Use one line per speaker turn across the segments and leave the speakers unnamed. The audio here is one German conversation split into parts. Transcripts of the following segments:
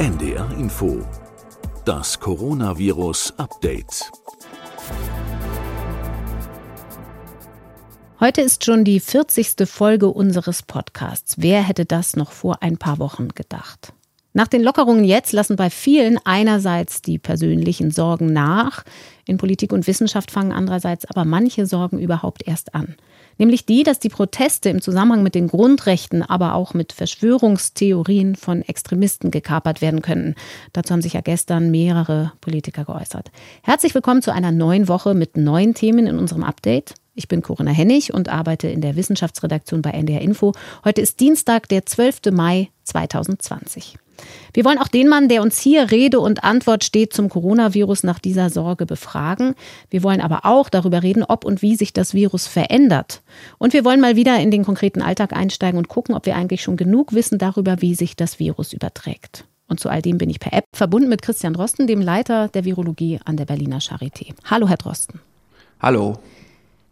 NDR Info. Das Coronavirus Update.
Heute ist schon die 40. Folge unseres Podcasts. Wer hätte das noch vor ein paar Wochen gedacht? Nach den Lockerungen jetzt lassen bei vielen einerseits die persönlichen Sorgen nach, in Politik und Wissenschaft fangen andererseits aber manche Sorgen überhaupt erst an. Nämlich die, dass die Proteste im Zusammenhang mit den Grundrechten, aber auch mit Verschwörungstheorien von Extremisten gekapert werden könnten. Dazu haben sich ja gestern mehrere Politiker geäußert. Herzlich willkommen zu einer neuen Woche mit neuen Themen in unserem Update. Ich bin Corinna Hennig und arbeite in der Wissenschaftsredaktion bei NDR Info. Heute ist Dienstag, der 12. Mai 2020. Wir wollen auch den Mann, der uns hier Rede und Antwort steht zum Coronavirus nach dieser Sorge befragen. Wir wollen aber auch darüber reden, ob und wie sich das Virus verändert. Und wir wollen mal wieder in den konkreten Alltag einsteigen und gucken, ob wir eigentlich schon genug wissen darüber, wie sich das Virus überträgt. Und zu all dem bin ich per App verbunden mit Christian Drosten, dem Leiter der Virologie an der Berliner Charité. Hallo, Herr Drosten.
Hallo.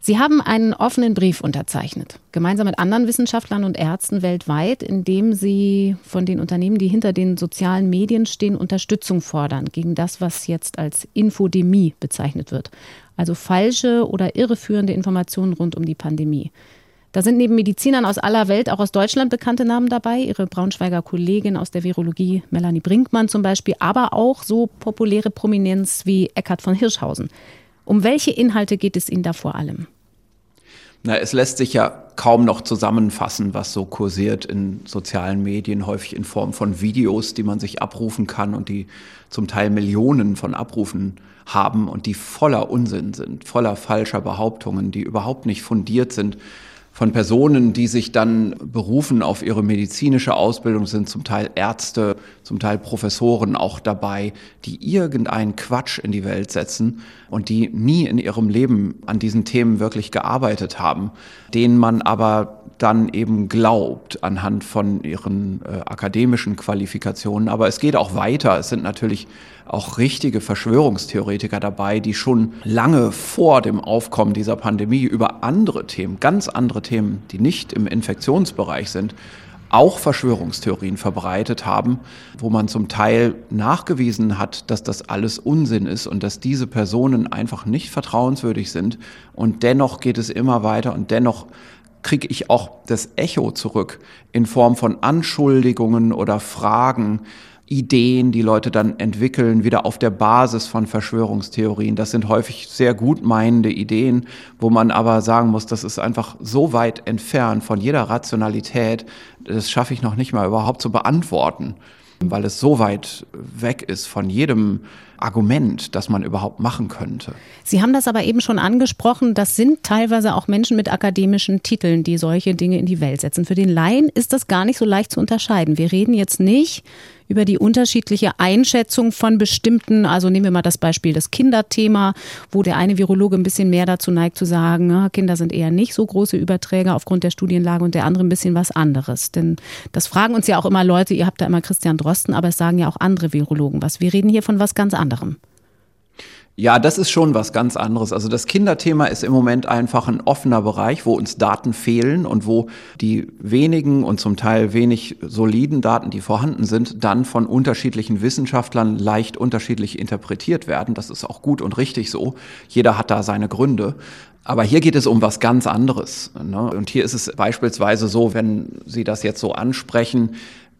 Sie haben einen offenen Brief unterzeichnet, gemeinsam mit anderen Wissenschaftlern und Ärzten weltweit, in dem Sie von den Unternehmen, die hinter den sozialen Medien stehen, Unterstützung fordern gegen das, was jetzt als Infodemie bezeichnet wird. Also falsche oder irreführende Informationen rund um die Pandemie. Da sind neben Medizinern aus aller Welt auch aus Deutschland bekannte Namen dabei. Ihre Braunschweiger Kollegin aus der Virologie, Melanie Brinkmann zum Beispiel, aber auch so populäre Prominenz wie Eckhard von Hirschhausen. Um welche Inhalte geht es Ihnen da vor allem?
Na, es lässt sich ja kaum noch zusammenfassen, was so kursiert in sozialen Medien, häufig in Form von Videos, die man sich abrufen kann und die zum Teil Millionen von Abrufen haben und die voller Unsinn sind, voller falscher Behauptungen, die überhaupt nicht fundiert sind von Personen, die sich dann berufen auf ihre medizinische Ausbildung, sind zum Teil Ärzte, zum Teil Professoren auch dabei, die irgendeinen Quatsch in die Welt setzen und die nie in ihrem Leben an diesen Themen wirklich gearbeitet haben, denen man aber dann eben glaubt anhand von ihren äh, akademischen Qualifikationen. Aber es geht auch weiter. Es sind natürlich auch richtige Verschwörungstheoretiker dabei, die schon lange vor dem Aufkommen dieser Pandemie über andere Themen, ganz andere Themen, die nicht im Infektionsbereich sind, auch Verschwörungstheorien verbreitet haben, wo man zum Teil nachgewiesen hat, dass das alles Unsinn ist und dass diese Personen einfach nicht vertrauenswürdig sind. Und dennoch geht es immer weiter und dennoch kriege ich auch das Echo zurück in Form von Anschuldigungen oder Fragen, Ideen, die Leute dann entwickeln, wieder auf der Basis von Verschwörungstheorien. Das sind häufig sehr gut meinende Ideen, wo man aber sagen muss, das ist einfach so weit entfernt von jeder Rationalität, das schaffe ich noch nicht mal überhaupt zu beantworten, weil es so weit weg ist von jedem Argument, das man überhaupt machen könnte.
Sie haben das aber eben schon angesprochen, das sind teilweise auch Menschen mit akademischen Titeln, die solche Dinge in die Welt setzen. Für den Laien ist das gar nicht so leicht zu unterscheiden. Wir reden jetzt nicht über die unterschiedliche Einschätzung von bestimmten, also nehmen wir mal das Beispiel das Kinderthema, wo der eine Virologe ein bisschen mehr dazu neigt zu sagen, ah, Kinder sind eher nicht so große Überträger aufgrund der Studienlage und der andere ein bisschen was anderes. Denn das fragen uns ja auch immer Leute, ihr habt da immer Christian Drosten, aber es sagen ja auch andere Virologen was. Wir reden hier von was ganz anderem.
Ja, das ist schon was ganz anderes. Also das Kinderthema ist im Moment einfach ein offener Bereich, wo uns Daten fehlen und wo die wenigen und zum Teil wenig soliden Daten, die vorhanden sind, dann von unterschiedlichen Wissenschaftlern leicht unterschiedlich interpretiert werden. Das ist auch gut und richtig so. Jeder hat da seine Gründe. Aber hier geht es um was ganz anderes. Ne? Und hier ist es beispielsweise so, wenn Sie das jetzt so ansprechen,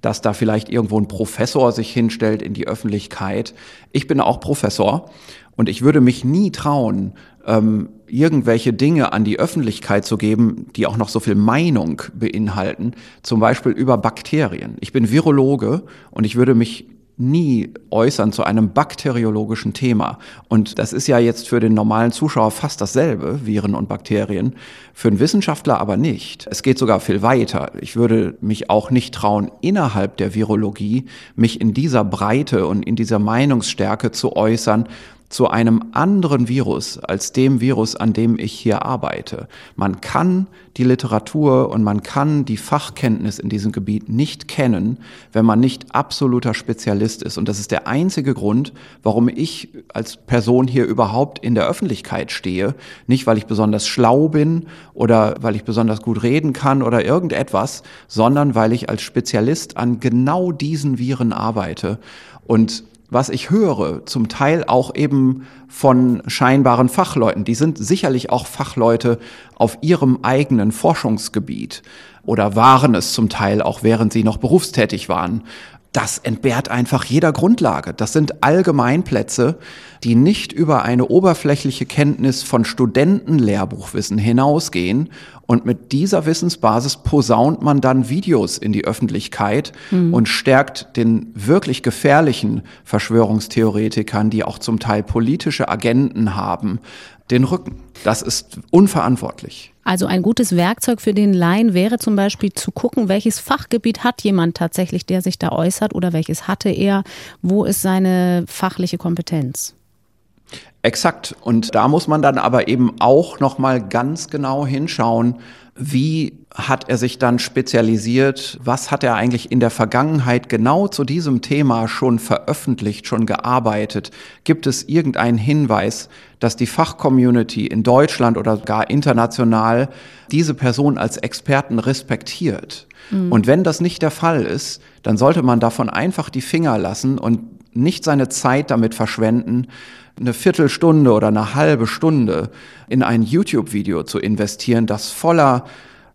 dass da vielleicht irgendwo ein Professor sich hinstellt in die Öffentlichkeit. Ich bin auch Professor und ich würde mich nie trauen, ähm, irgendwelche Dinge an die Öffentlichkeit zu geben, die auch noch so viel Meinung beinhalten, zum Beispiel über Bakterien. Ich bin Virologe und ich würde mich nie äußern zu einem bakteriologischen Thema. Und das ist ja jetzt für den normalen Zuschauer fast dasselbe, Viren und Bakterien, für einen Wissenschaftler aber nicht. Es geht sogar viel weiter. Ich würde mich auch nicht trauen, innerhalb der Virologie mich in dieser Breite und in dieser Meinungsstärke zu äußern, zu einem anderen Virus als dem Virus, an dem ich hier arbeite. Man kann die Literatur und man kann die Fachkenntnis in diesem Gebiet nicht kennen, wenn man nicht absoluter Spezialist ist. Und das ist der einzige Grund, warum ich als Person hier überhaupt in der Öffentlichkeit stehe. Nicht, weil ich besonders schlau bin oder weil ich besonders gut reden kann oder irgendetwas, sondern weil ich als Spezialist an genau diesen Viren arbeite. Und was ich höre, zum Teil auch eben von scheinbaren Fachleuten. Die sind sicherlich auch Fachleute auf ihrem eigenen Forschungsgebiet oder waren es zum Teil auch während sie noch berufstätig waren. Das entbehrt einfach jeder Grundlage. Das sind Allgemeinplätze, die nicht über eine oberflächliche Kenntnis von Studentenlehrbuchwissen hinausgehen und mit dieser Wissensbasis posaunt man dann Videos in die Öffentlichkeit mhm. und stärkt den wirklich gefährlichen Verschwörungstheoretikern, die auch zum Teil politische Agenten haben, den Rücken. Das ist unverantwortlich.
Also ein gutes Werkzeug für den Laien wäre zum Beispiel zu gucken, welches Fachgebiet hat jemand tatsächlich, der sich da äußert oder welches hatte er, wo ist seine fachliche Kompetenz.
Exakt. Und da muss man dann aber eben auch noch mal ganz genau hinschauen, wie hat er sich dann spezialisiert? Was hat er eigentlich in der Vergangenheit genau zu diesem Thema schon veröffentlicht, schon gearbeitet? Gibt es irgendeinen Hinweis, dass die Fachcommunity in Deutschland oder gar international diese Person als Experten respektiert? Mhm. Und wenn das nicht der Fall ist, dann sollte man davon einfach die Finger lassen und nicht seine Zeit damit verschwenden, eine Viertelstunde oder eine halbe Stunde in ein YouTube-Video zu investieren, das voller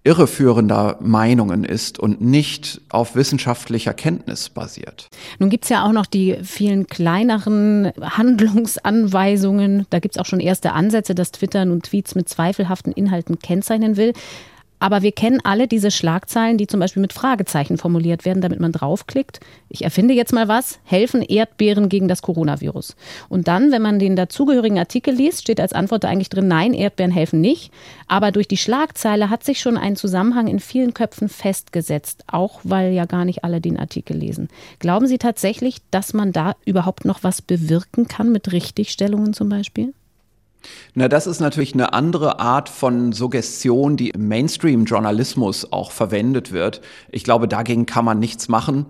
irreführender Meinungen ist und nicht auf wissenschaftlicher Kenntnis basiert.
Nun gibt es ja auch noch die vielen kleineren Handlungsanweisungen. Da gibt es auch schon erste Ansätze, dass Twitter nun Tweets mit zweifelhaften Inhalten kennzeichnen will. Aber wir kennen alle diese Schlagzeilen, die zum Beispiel mit Fragezeichen formuliert werden, damit man draufklickt. Ich erfinde jetzt mal was. Helfen Erdbeeren gegen das Coronavirus? Und dann, wenn man den dazugehörigen Artikel liest, steht als Antwort da eigentlich drin, nein, Erdbeeren helfen nicht. Aber durch die Schlagzeile hat sich schon ein Zusammenhang in vielen Köpfen festgesetzt, auch weil ja gar nicht alle den Artikel lesen. Glauben Sie tatsächlich, dass man da überhaupt noch was bewirken kann mit Richtigstellungen zum Beispiel?
Na, das ist natürlich eine andere Art von Suggestion, die im Mainstream-Journalismus auch verwendet wird. Ich glaube, dagegen kann man nichts machen.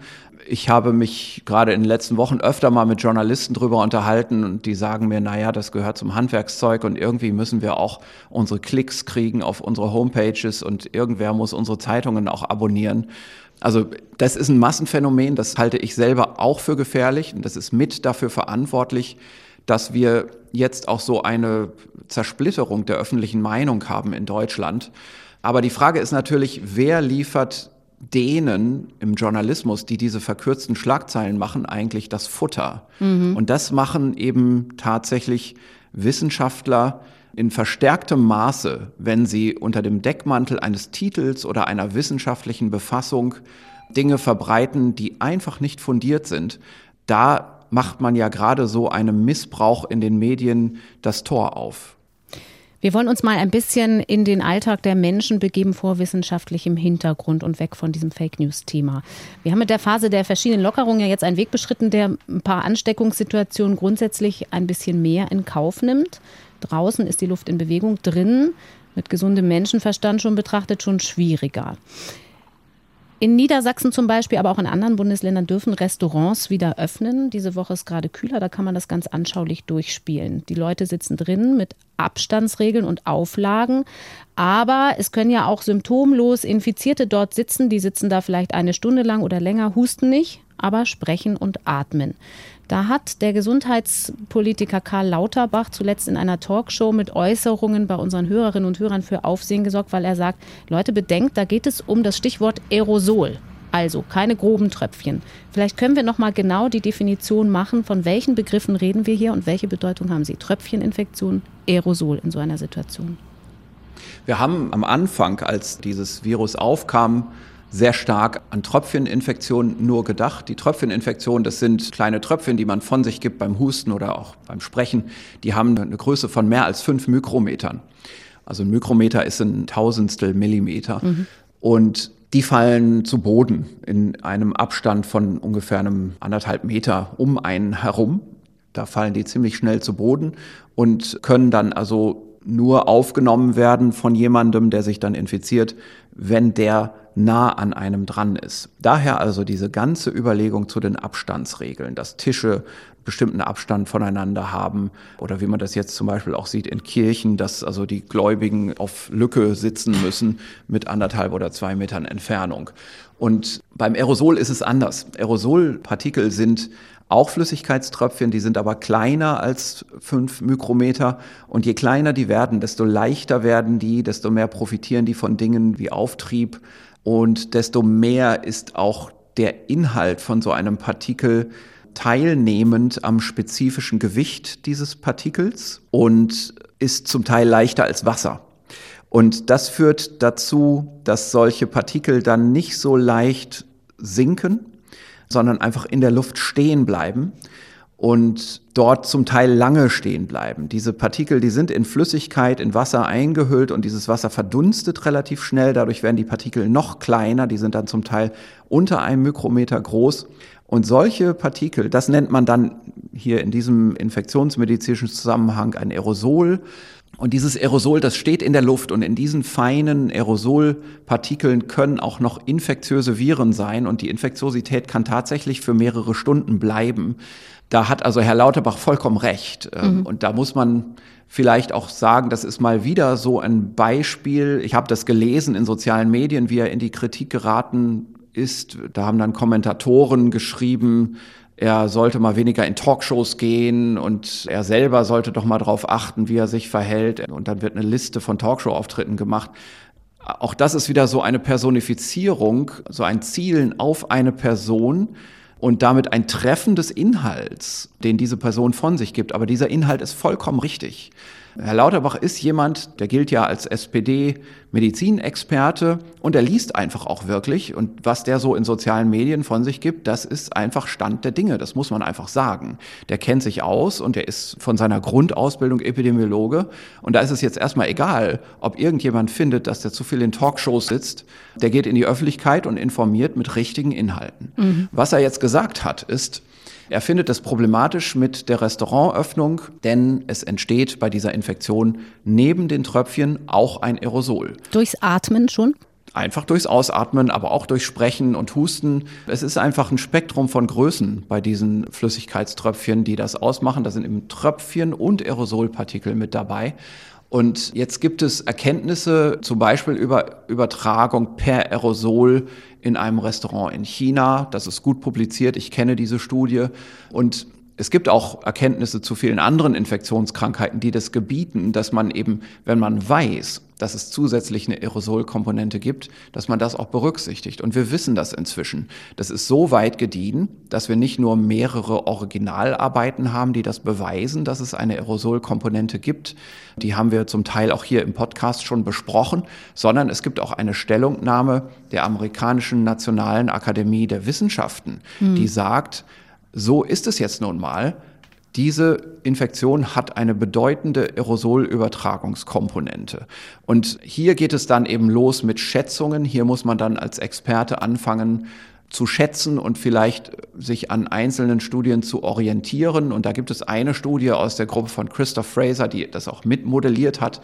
Ich habe mich gerade in den letzten Wochen öfter mal mit Journalisten drüber unterhalten und die sagen mir, naja, das gehört zum Handwerkszeug und irgendwie müssen wir auch unsere Klicks kriegen auf unsere Homepages und irgendwer muss unsere Zeitungen auch abonnieren. Also das ist ein Massenphänomen, das halte ich selber auch für gefährlich und das ist mit dafür verantwortlich, dass wir jetzt auch so eine Zersplitterung der öffentlichen Meinung haben in Deutschland. Aber die Frage ist natürlich, wer liefert denen im Journalismus, die diese verkürzten Schlagzeilen machen, eigentlich das Futter? Mhm. Und das machen eben tatsächlich Wissenschaftler in verstärktem Maße, wenn sie unter dem Deckmantel eines Titels oder einer wissenschaftlichen Befassung Dinge verbreiten, die einfach nicht fundiert sind. Da macht man ja gerade so einem Missbrauch in den Medien das Tor auf.
Wir wollen uns mal ein bisschen in den Alltag der Menschen begeben vor wissenschaftlichem Hintergrund und weg von diesem Fake News-Thema. Wir haben mit der Phase der verschiedenen Lockerungen ja jetzt einen Weg beschritten, der ein paar Ansteckungssituationen grundsätzlich ein bisschen mehr in Kauf nimmt. Draußen ist die Luft in Bewegung, drin mit gesundem Menschenverstand schon betrachtet schon schwieriger. In Niedersachsen zum Beispiel, aber auch in anderen Bundesländern dürfen Restaurants wieder öffnen. Diese Woche ist gerade kühler, da kann man das ganz anschaulich durchspielen. Die Leute sitzen drin mit Abstandsregeln und Auflagen. Aber es können ja auch symptomlos Infizierte dort sitzen. Die sitzen da vielleicht eine Stunde lang oder länger, husten nicht, aber sprechen und atmen. Da hat der Gesundheitspolitiker Karl Lauterbach zuletzt in einer Talkshow mit Äußerungen bei unseren Hörerinnen und Hörern für Aufsehen gesorgt, weil er sagt, Leute bedenkt, da geht es um das Stichwort Aerosol. Also keine groben Tröpfchen. Vielleicht können wir noch mal genau die Definition machen, von welchen Begriffen reden wir hier und welche Bedeutung haben sie? Tröpfcheninfektion, Aerosol in so einer Situation.
Wir haben am Anfang, als dieses Virus aufkam, sehr stark an Tröpfcheninfektionen nur gedacht. Die Tröpfcheninfektionen, das sind kleine Tröpfchen, die man von sich gibt beim Husten oder auch beim Sprechen. Die haben eine Größe von mehr als fünf Mikrometern. Also ein Mikrometer ist ein Tausendstel Millimeter. Mhm. Und die fallen zu Boden in einem Abstand von ungefähr einem anderthalb Meter um einen herum. Da fallen die ziemlich schnell zu Boden und können dann also nur aufgenommen werden von jemandem, der sich dann infiziert, wenn der nah an einem dran ist. Daher also diese ganze Überlegung zu den Abstandsregeln, dass Tische bestimmten Abstand voneinander haben oder wie man das jetzt zum Beispiel auch sieht in Kirchen, dass also die Gläubigen auf Lücke sitzen müssen mit anderthalb oder zwei Metern Entfernung. Und beim Aerosol ist es anders. Aerosolpartikel sind auch Flüssigkeitströpfchen, die sind aber kleiner als fünf Mikrometer. Und je kleiner die werden, desto leichter werden die, desto mehr profitieren die von Dingen wie Auftrieb und desto mehr ist auch der Inhalt von so einem Partikel teilnehmend am spezifischen Gewicht dieses Partikels und ist zum Teil leichter als Wasser. Und das führt dazu, dass solche Partikel dann nicht so leicht sinken, sondern einfach in der Luft stehen bleiben und dort zum Teil lange stehen bleiben. Diese Partikel, die sind in Flüssigkeit, in Wasser eingehüllt und dieses Wasser verdunstet relativ schnell. Dadurch werden die Partikel noch kleiner. Die sind dann zum Teil unter einem Mikrometer groß. Und solche Partikel, das nennt man dann hier in diesem infektionsmedizinischen Zusammenhang ein Aerosol. Und dieses Aerosol, das steht in der Luft und in diesen feinen Aerosolpartikeln können auch noch infektiöse Viren sein und die Infektiosität kann tatsächlich für mehrere Stunden bleiben. Da hat also Herr Lauterbach vollkommen recht. Ähm, mhm. Und da muss man vielleicht auch sagen, das ist mal wieder so ein Beispiel. Ich habe das gelesen in sozialen Medien, wie er in die Kritik geraten ist. Da haben dann Kommentatoren geschrieben, er sollte mal weniger in Talkshows gehen und er selber sollte doch mal darauf achten, wie er sich verhält. Und dann wird eine Liste von Talkshow-Auftritten gemacht. Auch das ist wieder so eine Personifizierung, so ein Zielen auf eine Person, und damit ein Treffen des Inhalts, den diese Person von sich gibt. Aber dieser Inhalt ist vollkommen richtig. Herr Lauterbach ist jemand, der gilt ja als SPD-Medizinexperte und er liest einfach auch wirklich. Und was der so in sozialen Medien von sich gibt, das ist einfach Stand der Dinge. Das muss man einfach sagen. Der kennt sich aus und er ist von seiner Grundausbildung Epidemiologe. Und da ist es jetzt erstmal egal, ob irgendjemand findet, dass der zu viel in Talkshows sitzt. Der geht in die Öffentlichkeit und informiert mit richtigen Inhalten. Mhm. Was er jetzt gesagt hat, ist, er findet es problematisch mit der Restaurantöffnung, denn es entsteht bei dieser Infektion neben den Tröpfchen auch ein Aerosol.
Durchs Atmen schon?
Einfach durchs Ausatmen, aber auch durch Sprechen und Husten. Es ist einfach ein Spektrum von Größen bei diesen Flüssigkeitströpfchen, die das ausmachen. Da sind eben Tröpfchen und Aerosolpartikel mit dabei. Und jetzt gibt es Erkenntnisse, zum Beispiel über Übertragung per Aerosol in einem Restaurant in China. Das ist gut publiziert. Ich kenne diese Studie. Und es gibt auch Erkenntnisse zu vielen anderen Infektionskrankheiten, die das gebieten, dass man eben, wenn man weiß, dass es zusätzlich eine Aerosolkomponente gibt, dass man das auch berücksichtigt. Und wir wissen das inzwischen. Das ist so weit gediehen, dass wir nicht nur mehrere Originalarbeiten haben, die das beweisen, dass es eine Aerosolkomponente gibt. Die haben wir zum Teil auch hier im Podcast schon besprochen, sondern es gibt auch eine Stellungnahme der amerikanischen Nationalen Akademie der Wissenschaften, hm. die sagt, so ist es jetzt nun mal. Diese Infektion hat eine bedeutende Aerosolübertragungskomponente. Und hier geht es dann eben los mit Schätzungen. Hier muss man dann als Experte anfangen, zu schätzen und vielleicht sich an einzelnen Studien zu orientieren. Und da gibt es eine Studie aus der Gruppe von Christoph Fraser, die das auch mitmodelliert hat,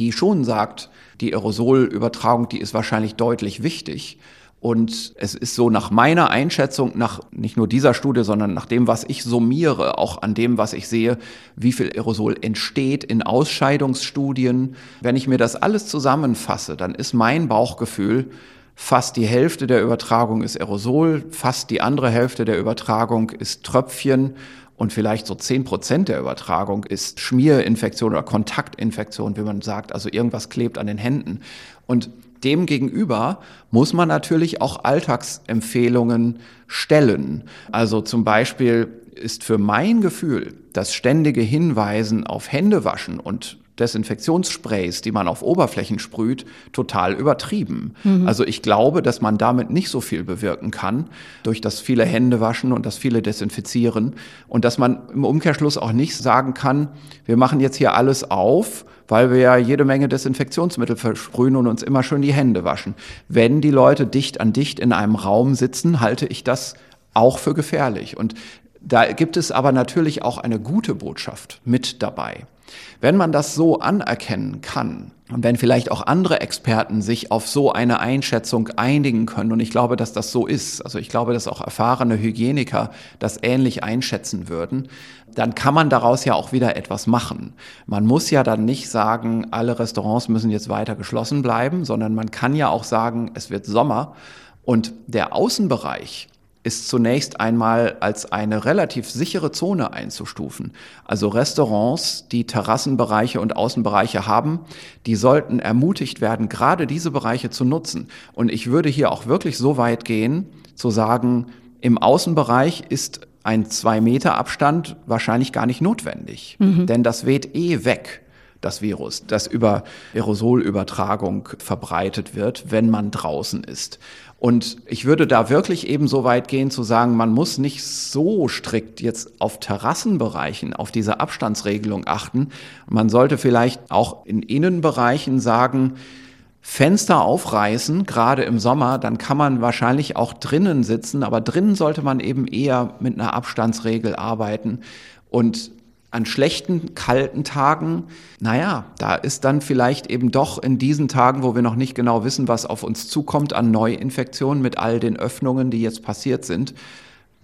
die schon sagt, die Aerosolübertragung, die ist wahrscheinlich deutlich wichtig. Und es ist so nach meiner Einschätzung, nach nicht nur dieser Studie, sondern nach dem, was ich summiere, auch an dem, was ich sehe, wie viel Aerosol entsteht in Ausscheidungsstudien. Wenn ich mir das alles zusammenfasse, dann ist mein Bauchgefühl, fast die Hälfte der Übertragung ist Aerosol, fast die andere Hälfte der Übertragung ist Tröpfchen und vielleicht so zehn Prozent der Übertragung ist Schmierinfektion oder Kontaktinfektion, wie man sagt, also irgendwas klebt an den Händen. Und Demgegenüber muss man natürlich auch Alltagsempfehlungen stellen. Also zum Beispiel ist für mein Gefühl das ständige Hinweisen auf Händewaschen und Desinfektionssprays, die man auf Oberflächen sprüht, total übertrieben. Mhm. Also ich glaube, dass man damit nicht so viel bewirken kann durch das viele Händewaschen und das viele Desinfizieren und dass man im Umkehrschluss auch nicht sagen kann, wir machen jetzt hier alles auf weil wir ja jede Menge Desinfektionsmittel versprühen und uns immer schön die Hände waschen. Wenn die Leute dicht an dicht in einem Raum sitzen, halte ich das auch für gefährlich. Und Da gibt es aber natürlich auch eine gute Botschaft mit dabei. Wenn man das so anerkennen kann und wenn vielleicht auch andere Experten sich auf so eine Einschätzung einigen können, und ich glaube, dass das so ist, also ich glaube, dass auch erfahrene Hygieniker das ähnlich einschätzen würden, dann kann man daraus ja auch wieder etwas machen. Man muss ja dann nicht sagen, alle Restaurants müssen jetzt weiter geschlossen bleiben, sondern man kann ja auch sagen, es wird Sommer und der Außenbereich, ist zunächst einmal als eine relativ sichere Zone einzustufen. Also Restaurants, die Terrassenbereiche und Außenbereiche haben, die sollten ermutigt werden, gerade diese Bereiche zu nutzen. Und ich würde hier auch wirklich so weit gehen, zu sagen, im Außenbereich ist ein zwei Meter Abstand wahrscheinlich gar nicht notwendig, mhm. denn das weht eh weg das Virus, das über Aerosolübertragung verbreitet wird, wenn man draußen ist. Und ich würde da wirklich eben so weit gehen zu sagen, man muss nicht so strikt jetzt auf Terrassenbereichen, auf diese Abstandsregelung achten. Man sollte vielleicht auch in Innenbereichen sagen, Fenster aufreißen, gerade im Sommer, dann kann man wahrscheinlich auch drinnen sitzen, aber drinnen sollte man eben eher mit einer Abstandsregel arbeiten und an schlechten, kalten Tagen, naja, da ist dann vielleicht eben doch in diesen Tagen, wo wir noch nicht genau wissen, was auf uns zukommt an Neuinfektionen mit all den Öffnungen, die jetzt passiert sind,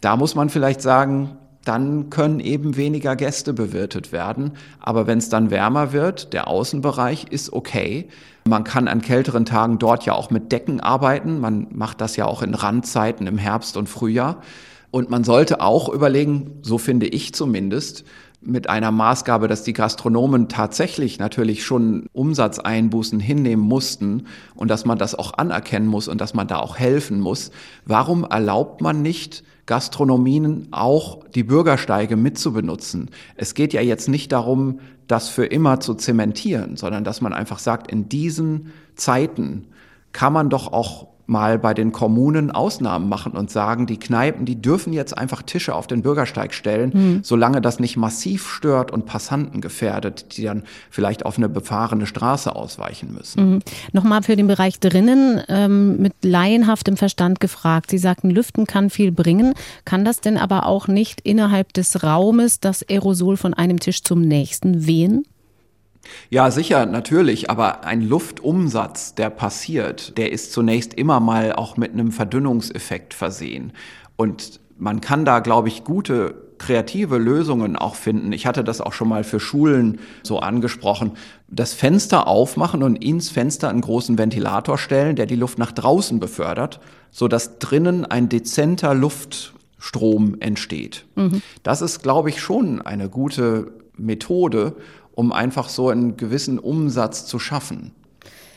da muss man vielleicht sagen, dann können eben weniger Gäste bewirtet werden. Aber wenn es dann wärmer wird, der Außenbereich ist okay. Man kann an kälteren Tagen dort ja auch mit Decken arbeiten. Man macht das ja auch in Randzeiten im Herbst und Frühjahr. Und man sollte auch überlegen, so finde ich zumindest, mit einer Maßgabe, dass die Gastronomen tatsächlich natürlich schon Umsatzeinbußen hinnehmen mussten und dass man das auch anerkennen muss und dass man da auch helfen muss. Warum erlaubt man nicht Gastronomien auch die Bürgersteige mitzubenutzen? Es geht ja jetzt nicht darum, das für immer zu zementieren, sondern dass man einfach sagt, in diesen Zeiten kann man doch auch mal bei den Kommunen Ausnahmen machen und sagen, die Kneipen, die dürfen jetzt einfach Tische auf den Bürgersteig stellen, mhm. solange das nicht massiv stört und Passanten gefährdet, die dann vielleicht auf eine befahrene Straße ausweichen müssen.
Mhm. Nochmal für den Bereich drinnen ähm, mit laienhaftem Verstand gefragt. Sie sagten, Lüften kann viel bringen. Kann das denn aber auch nicht innerhalb des Raumes das Aerosol von einem Tisch zum nächsten wehen?
Ja, sicher, natürlich, aber ein Luftumsatz, der passiert, der ist zunächst immer mal auch mit einem Verdünnungseffekt versehen. Und man kann da, glaube ich, gute kreative Lösungen auch finden. Ich hatte das auch schon mal für Schulen so angesprochen. Das Fenster aufmachen und ins Fenster einen großen Ventilator stellen, der die Luft nach draußen befördert, so dass drinnen ein dezenter Luftstrom entsteht. Mhm. Das ist, glaube ich, schon eine gute Methode, um einfach so einen gewissen Umsatz zu schaffen.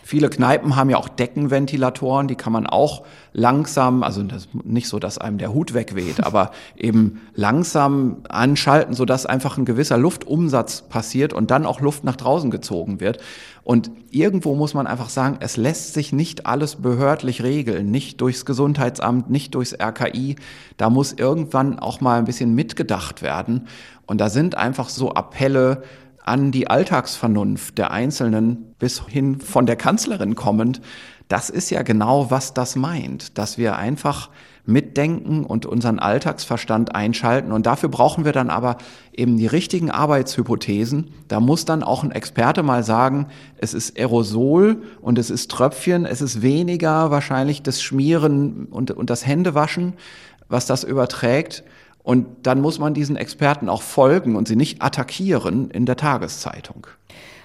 Viele Kneipen haben ja auch Deckenventilatoren, die kann man auch langsam, also nicht so, dass einem der Hut wegweht, aber eben langsam anschalten, sodass einfach ein gewisser Luftumsatz passiert und dann auch Luft nach draußen gezogen wird. Und irgendwo muss man einfach sagen, es lässt sich nicht alles behördlich regeln, nicht durchs Gesundheitsamt, nicht durchs RKI. Da muss irgendwann auch mal ein bisschen mitgedacht werden. Und da sind einfach so Appelle, an die Alltagsvernunft der Einzelnen bis hin von der Kanzlerin kommend, das ist ja genau, was das meint, dass wir einfach mitdenken und unseren Alltagsverstand einschalten. Und dafür brauchen wir dann aber eben die richtigen Arbeitshypothesen. Da muss dann auch ein Experte mal sagen, es ist Aerosol und es ist Tröpfchen, es ist weniger wahrscheinlich das Schmieren und, und das Händewaschen, was das überträgt. Und dann muss man diesen Experten auch folgen und sie nicht attackieren in der Tageszeitung.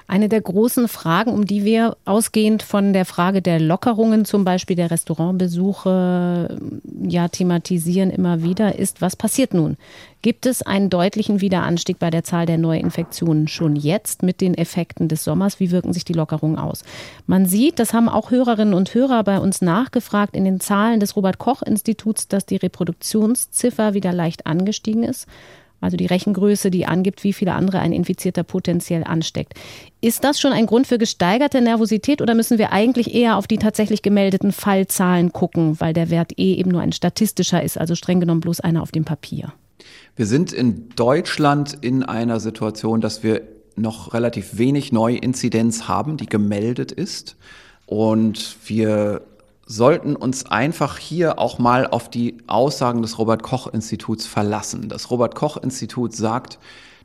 Eine der großen Fragen, um die wir ausgehend von der Frage der Lockerungen, zum Beispiel der Restaurantbesuche, ja thematisieren immer wieder, ist, was passiert nun? Gibt es einen deutlichen Wiederanstieg bei der Zahl der Neuinfektionen schon jetzt mit den Effekten des Sommers? Wie wirken sich die Lockerungen aus? Man sieht, das haben auch Hörerinnen und Hörer bei uns nachgefragt, in den Zahlen des Robert Koch Instituts, dass die Reproduktionsziffer wieder leicht angestiegen ist also die Rechengröße, die angibt, wie viele andere ein Infizierter potenziell ansteckt. Ist das schon ein Grund für gesteigerte Nervosität oder müssen wir eigentlich eher auf die tatsächlich gemeldeten Fallzahlen gucken, weil der Wert eh eben nur ein statistischer ist, also streng genommen bloß einer auf dem Papier?
Wir sind in Deutschland in einer Situation, dass wir noch relativ wenig Neuinzidenz haben, die gemeldet ist. Und wir sollten uns einfach hier auch mal auf die Aussagen des Robert Koch Instituts verlassen. Das Robert Koch Institut sagt,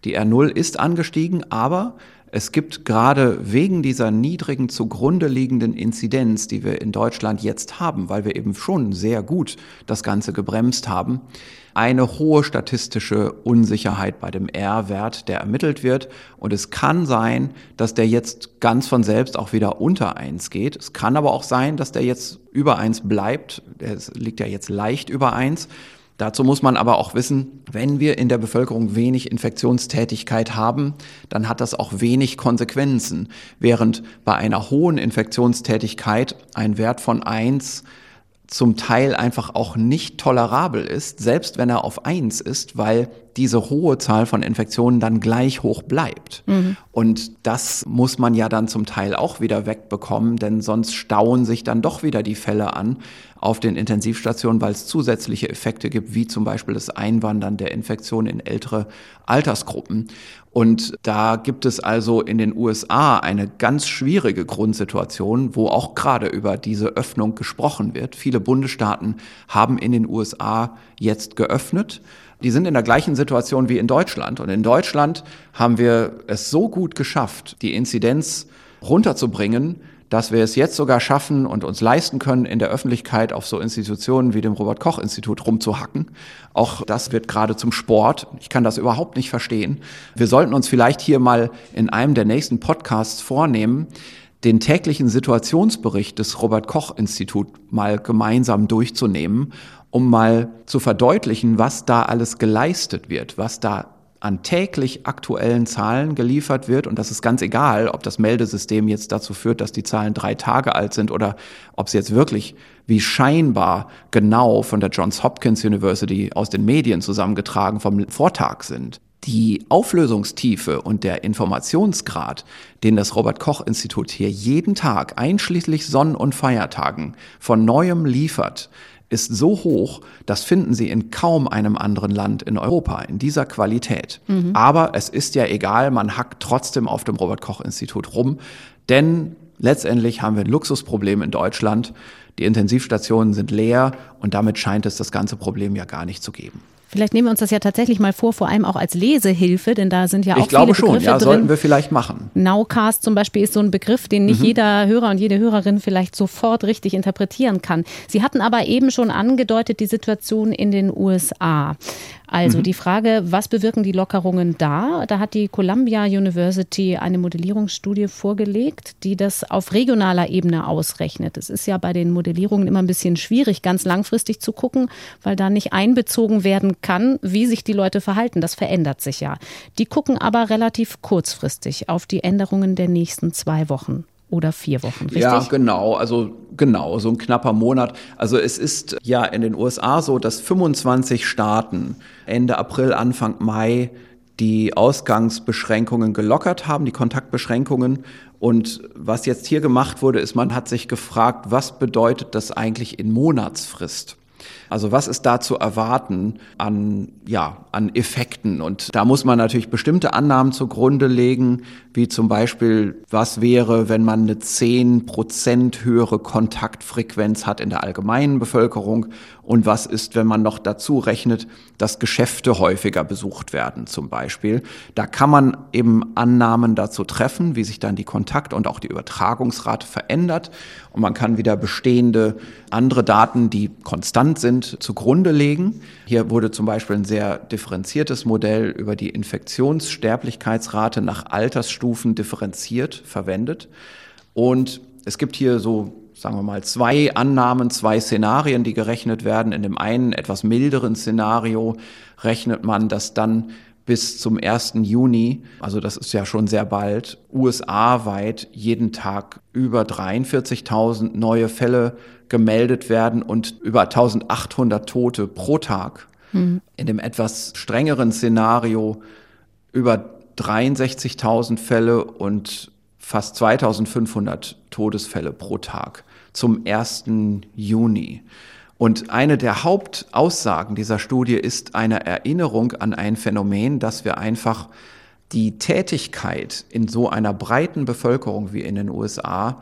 die R0 ist angestiegen, aber es gibt gerade wegen dieser niedrigen zugrunde liegenden Inzidenz, die wir in Deutschland jetzt haben, weil wir eben schon sehr gut das Ganze gebremst haben, eine hohe statistische Unsicherheit bei dem R-Wert, der ermittelt wird. Und es kann sein, dass der jetzt ganz von selbst auch wieder unter eins geht. Es kann aber auch sein, dass der jetzt über eins bleibt. Der liegt ja jetzt leicht über eins. Dazu muss man aber auch wissen, wenn wir in der Bevölkerung wenig Infektionstätigkeit haben, dann hat das auch wenig Konsequenzen. Während bei einer hohen Infektionstätigkeit ein Wert von eins zum Teil einfach auch nicht tolerabel ist, selbst wenn er auf eins ist, weil diese hohe Zahl von Infektionen dann gleich hoch bleibt. Mhm. Und das muss man ja dann zum Teil auch wieder wegbekommen, denn sonst stauen sich dann doch wieder die Fälle an auf den Intensivstationen, weil es zusätzliche Effekte gibt, wie zum Beispiel das Einwandern der Infektion in ältere Altersgruppen. Und da gibt es also in den USA eine ganz schwierige Grundsituation, wo auch gerade über diese Öffnung gesprochen wird. Viele Bundesstaaten haben in den USA jetzt geöffnet. Die sind in der gleichen Situation wie in Deutschland. Und in Deutschland haben wir es so gut geschafft, die Inzidenz runterzubringen, dass wir es jetzt sogar schaffen und uns leisten können, in der Öffentlichkeit auf so Institutionen wie dem Robert Koch Institut rumzuhacken. Auch das wird gerade zum Sport. Ich kann das überhaupt nicht verstehen. Wir sollten uns vielleicht hier mal in einem der nächsten Podcasts vornehmen, den täglichen Situationsbericht des Robert Koch Institut mal gemeinsam durchzunehmen, um mal zu verdeutlichen, was da alles geleistet wird, was da an täglich aktuellen Zahlen geliefert wird. Und das ist ganz egal, ob das Meldesystem jetzt dazu führt, dass die Zahlen drei Tage alt sind oder ob es jetzt wirklich wie scheinbar genau von der Johns Hopkins University aus den Medien zusammengetragen vom Vortag sind. Die Auflösungstiefe und der Informationsgrad, den das Robert Koch Institut hier jeden Tag, einschließlich Sonn- und Feiertagen, von neuem liefert, ist so hoch, das finden Sie in kaum einem anderen Land in Europa in dieser Qualität. Mhm. Aber es ist ja egal, man hackt trotzdem auf dem Robert Koch Institut rum, denn letztendlich haben wir ein Luxusproblem in Deutschland. Die Intensivstationen sind leer und damit scheint es das ganze Problem ja gar nicht zu geben.
Vielleicht nehmen wir uns das ja tatsächlich mal vor, vor allem auch als Lesehilfe, denn da sind ja auch
ich glaube
viele
schon, ja,
drin.
sollten wir vielleicht machen.
Nowcast zum Beispiel ist so ein Begriff, den nicht mhm. jeder Hörer und jede Hörerin vielleicht sofort richtig interpretieren kann. Sie hatten aber eben schon angedeutet die Situation in den USA. Also mhm. die Frage, was bewirken die Lockerungen da? Da hat die Columbia University eine Modellierungsstudie vorgelegt, die das auf regionaler Ebene ausrechnet. Es ist ja bei den Modellierungen immer ein bisschen schwierig, ganz langfristig zu gucken, weil da nicht einbezogen werden kann, wie sich die Leute verhalten. Das verändert sich ja. Die gucken aber relativ kurzfristig auf die Änderungen der nächsten zwei Wochen oder vier Wochen, richtig?
Ja, genau. Also genau, so ein knapper Monat. Also es ist ja in den USA so, dass 25 Staaten Ende April, Anfang Mai die Ausgangsbeschränkungen gelockert haben, die Kontaktbeschränkungen. Und was jetzt hier gemacht wurde, ist, man hat sich gefragt, was bedeutet das eigentlich in Monatsfrist? Also was ist da zu erwarten an, ja, an Effekten? Und da muss man natürlich bestimmte Annahmen zugrunde legen, wie zum Beispiel, was wäre, wenn man eine zehn Prozent höhere Kontaktfrequenz hat in der allgemeinen Bevölkerung und was ist, wenn man noch dazu rechnet, dass Geschäfte häufiger besucht werden zum Beispiel. Da kann man eben Annahmen dazu treffen, wie sich dann die Kontakt- und auch die Übertragungsrate verändert und man kann wieder bestehende andere Daten, die konstant sind, zugrunde legen. Hier wurde zum Beispiel ein sehr differenziertes Modell über die Infektionssterblichkeitsrate nach Altersstufen differenziert verwendet. Und es gibt hier so, sagen wir mal, zwei Annahmen, zwei Szenarien, die gerechnet werden. In dem einen etwas milderen Szenario rechnet man, dass dann bis zum 1. Juni, also das ist ja schon sehr bald, USA-weit jeden Tag über 43.000 neue Fälle gemeldet werden und über 1800 Tote pro Tag. Mhm. In dem etwas strengeren Szenario über 63.000 Fälle und fast 2500 Todesfälle pro Tag zum 1. Juni. Und eine der Hauptaussagen dieser Studie ist eine Erinnerung an ein Phänomen, dass wir einfach die Tätigkeit in so einer breiten Bevölkerung wie in den USA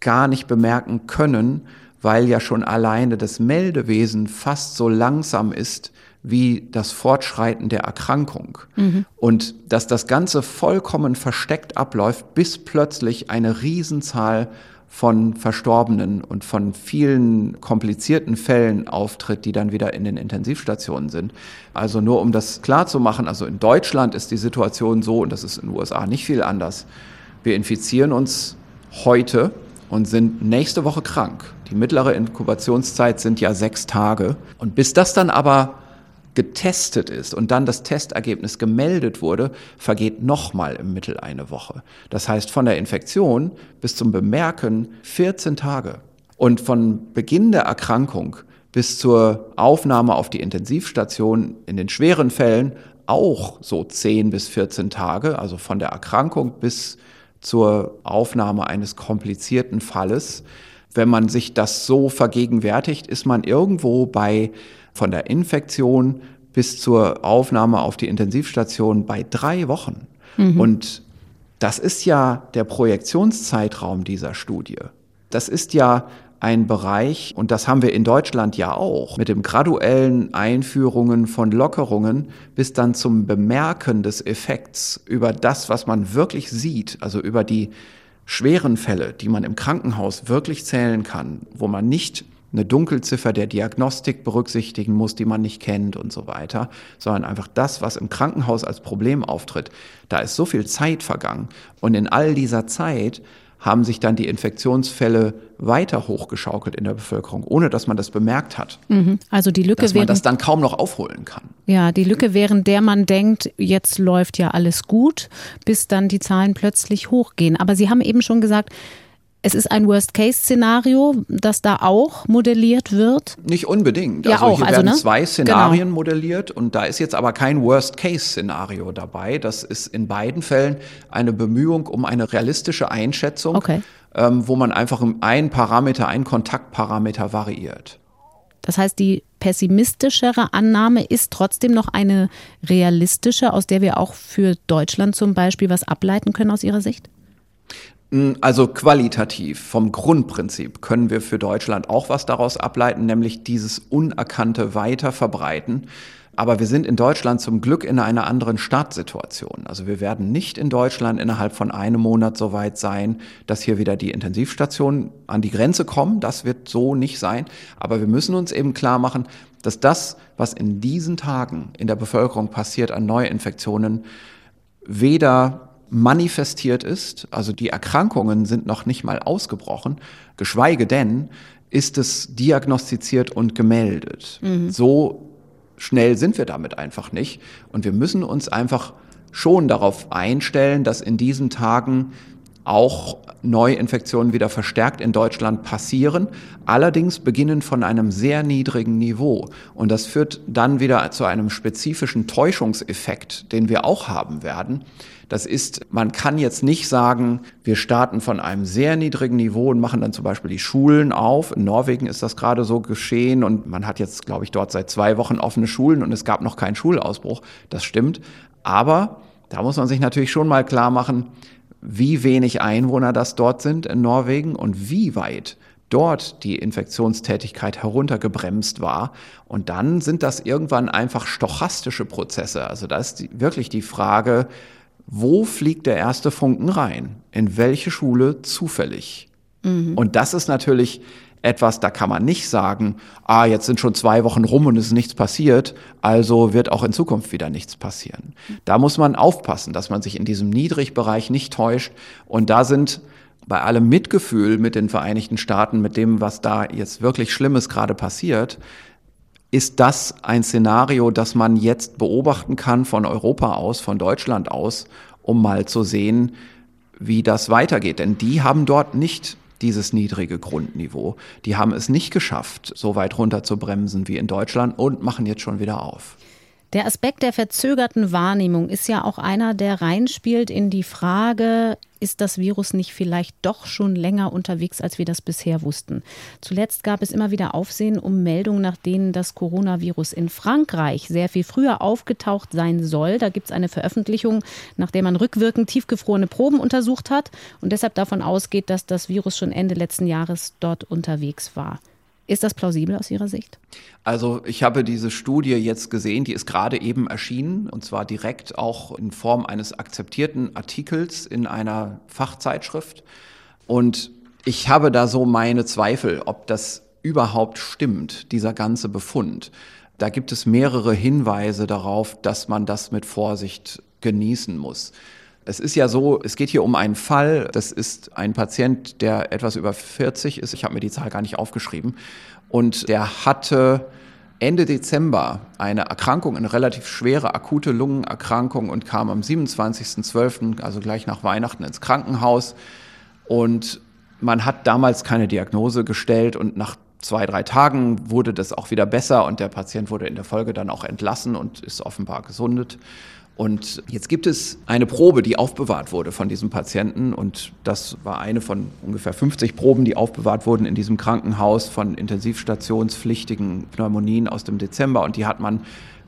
gar nicht bemerken können, weil ja schon alleine das Meldewesen fast so langsam ist wie das Fortschreiten der Erkrankung. Mhm. Und dass das Ganze vollkommen versteckt abläuft, bis plötzlich eine Riesenzahl von Verstorbenen und von vielen komplizierten Fällen auftritt, die dann wieder in den Intensivstationen sind. Also nur um das klar zu machen, also in Deutschland ist die Situation so, und das ist in den USA nicht viel anders. Wir infizieren uns heute und sind nächste Woche krank. Die mittlere Inkubationszeit sind ja sechs Tage. Und bis das dann aber getestet ist und dann das Testergebnis gemeldet wurde, vergeht nochmal im Mittel eine Woche. Das heißt von der Infektion bis zum Bemerken 14 Tage. Und von Beginn der Erkrankung bis zur Aufnahme auf die Intensivstation in den schweren Fällen auch so 10 bis 14 Tage, also von der Erkrankung bis zur Aufnahme eines komplizierten Falles. Wenn man sich das so vergegenwärtigt, ist man irgendwo bei von der Infektion bis zur Aufnahme auf die Intensivstation bei drei Wochen. Mhm. Und das ist ja der Projektionszeitraum dieser Studie. Das ist ja ein Bereich, und das haben wir in Deutschland ja auch, mit dem graduellen Einführungen von Lockerungen bis dann zum Bemerken des Effekts über das, was man wirklich sieht, also über die schweren Fälle, die man im Krankenhaus wirklich zählen kann, wo man nicht eine Dunkelziffer der Diagnostik berücksichtigen muss, die man nicht kennt und so weiter, sondern einfach das, was im Krankenhaus als Problem auftritt. Da ist so viel Zeit vergangen. Und in all dieser Zeit haben sich dann die Infektionsfälle weiter hochgeschaukelt in der Bevölkerung, ohne dass man das bemerkt hat.
Mhm. Also die Lücke,
dass man das dann kaum noch aufholen kann.
Ja, die Lücke, während der man denkt, jetzt läuft ja alles gut, bis dann die Zahlen plötzlich hochgehen. Aber Sie haben eben schon gesagt, es ist ein Worst-Case-Szenario, das da auch modelliert wird?
Nicht unbedingt.
Ja,
also
auch.
hier
also,
werden
ne?
zwei Szenarien genau. modelliert und da ist jetzt aber kein Worst-Case-Szenario dabei. Das ist in beiden Fällen eine Bemühung um eine realistische Einschätzung,
okay.
ähm, wo man einfach einen Parameter, einen Kontaktparameter variiert.
Das heißt, die pessimistischere Annahme ist trotzdem noch eine realistische, aus der wir auch für Deutschland zum Beispiel was ableiten können aus Ihrer Sicht?
Hm, also qualitativ, vom Grundprinzip können wir für Deutschland auch was daraus ableiten, nämlich dieses unerkannte Weiterverbreiten. Aber wir sind in Deutschland zum Glück in einer anderen Startsituation. Also wir werden nicht in Deutschland innerhalb von einem Monat so weit sein, dass hier wieder die Intensivstationen an die Grenze kommen. Das wird so nicht sein. Aber wir müssen uns eben klar machen, dass das, was in diesen Tagen in der Bevölkerung passiert an Neuinfektionen, weder manifestiert ist, also die Erkrankungen sind noch nicht mal ausgebrochen, geschweige denn ist es diagnostiziert und gemeldet. Mhm. So schnell sind wir damit einfach nicht. Und wir müssen uns einfach schon darauf einstellen, dass in diesen Tagen auch Neuinfektionen wieder verstärkt in Deutschland passieren, allerdings beginnen von einem sehr niedrigen Niveau. Und das führt dann wieder zu einem spezifischen Täuschungseffekt, den wir auch haben werden. Das ist, man kann jetzt nicht sagen, wir starten von einem sehr niedrigen Niveau und machen dann zum Beispiel die Schulen auf. In Norwegen ist das gerade so geschehen und man hat jetzt, glaube ich, dort seit zwei Wochen offene Schulen und es gab noch keinen Schulausbruch. Das stimmt. Aber da muss man sich natürlich schon mal klar machen, wie wenig Einwohner das dort sind in Norwegen und wie weit dort die Infektionstätigkeit heruntergebremst war. Und dann sind das irgendwann einfach stochastische Prozesse. Also da ist die, wirklich die Frage, wo fliegt der erste Funken rein? In welche Schule zufällig? Mhm. Und das ist natürlich etwas, da kann man nicht sagen, ah, jetzt sind schon zwei Wochen rum und es ist nichts passiert, also wird auch in Zukunft wieder nichts passieren. Da muss man aufpassen, dass man sich in diesem Niedrigbereich nicht täuscht. Und da sind bei allem Mitgefühl mit den Vereinigten Staaten, mit dem, was da jetzt wirklich Schlimmes gerade passiert, ist das ein Szenario, das man jetzt beobachten kann von Europa aus, von Deutschland aus, um mal zu sehen, wie das weitergeht. Denn die haben dort nicht dieses niedrige Grundniveau. Die haben es nicht geschafft, so weit runter zu bremsen wie in Deutschland und machen jetzt schon wieder auf.
Der Aspekt der verzögerten Wahrnehmung ist ja auch einer, der reinspielt in die Frage, ist das Virus nicht vielleicht doch schon länger unterwegs, als wir das bisher wussten? Zuletzt gab es immer wieder Aufsehen um Meldungen, nach denen das Coronavirus in Frankreich sehr viel früher aufgetaucht sein soll. Da gibt es eine Veröffentlichung, nach der man rückwirkend tiefgefrorene Proben untersucht hat und deshalb davon ausgeht, dass das Virus schon Ende letzten Jahres dort unterwegs war. Ist das plausibel aus Ihrer Sicht?
Also ich habe diese Studie jetzt gesehen, die ist gerade eben erschienen und zwar direkt auch in Form eines akzeptierten Artikels in einer Fachzeitschrift. Und ich habe da so meine Zweifel, ob das überhaupt stimmt, dieser ganze Befund. Da gibt es mehrere Hinweise darauf, dass man das mit Vorsicht genießen muss. Es ist ja so, es geht hier um einen Fall, das ist ein Patient, der etwas über 40 ist, ich habe mir die Zahl gar nicht aufgeschrieben, und der hatte Ende Dezember eine Erkrankung, eine relativ schwere akute Lungenerkrankung und kam am 27.12., also gleich nach Weihnachten, ins Krankenhaus. Und man hat damals keine Diagnose gestellt und nach zwei, drei Tagen wurde das auch wieder besser und der Patient wurde in der Folge dann auch entlassen und ist offenbar gesundet. Und jetzt gibt es eine Probe, die aufbewahrt wurde von diesem Patienten. Und das war eine von ungefähr 50 Proben, die aufbewahrt wurden in diesem Krankenhaus von intensivstationspflichtigen Pneumonien aus dem Dezember. Und die hat man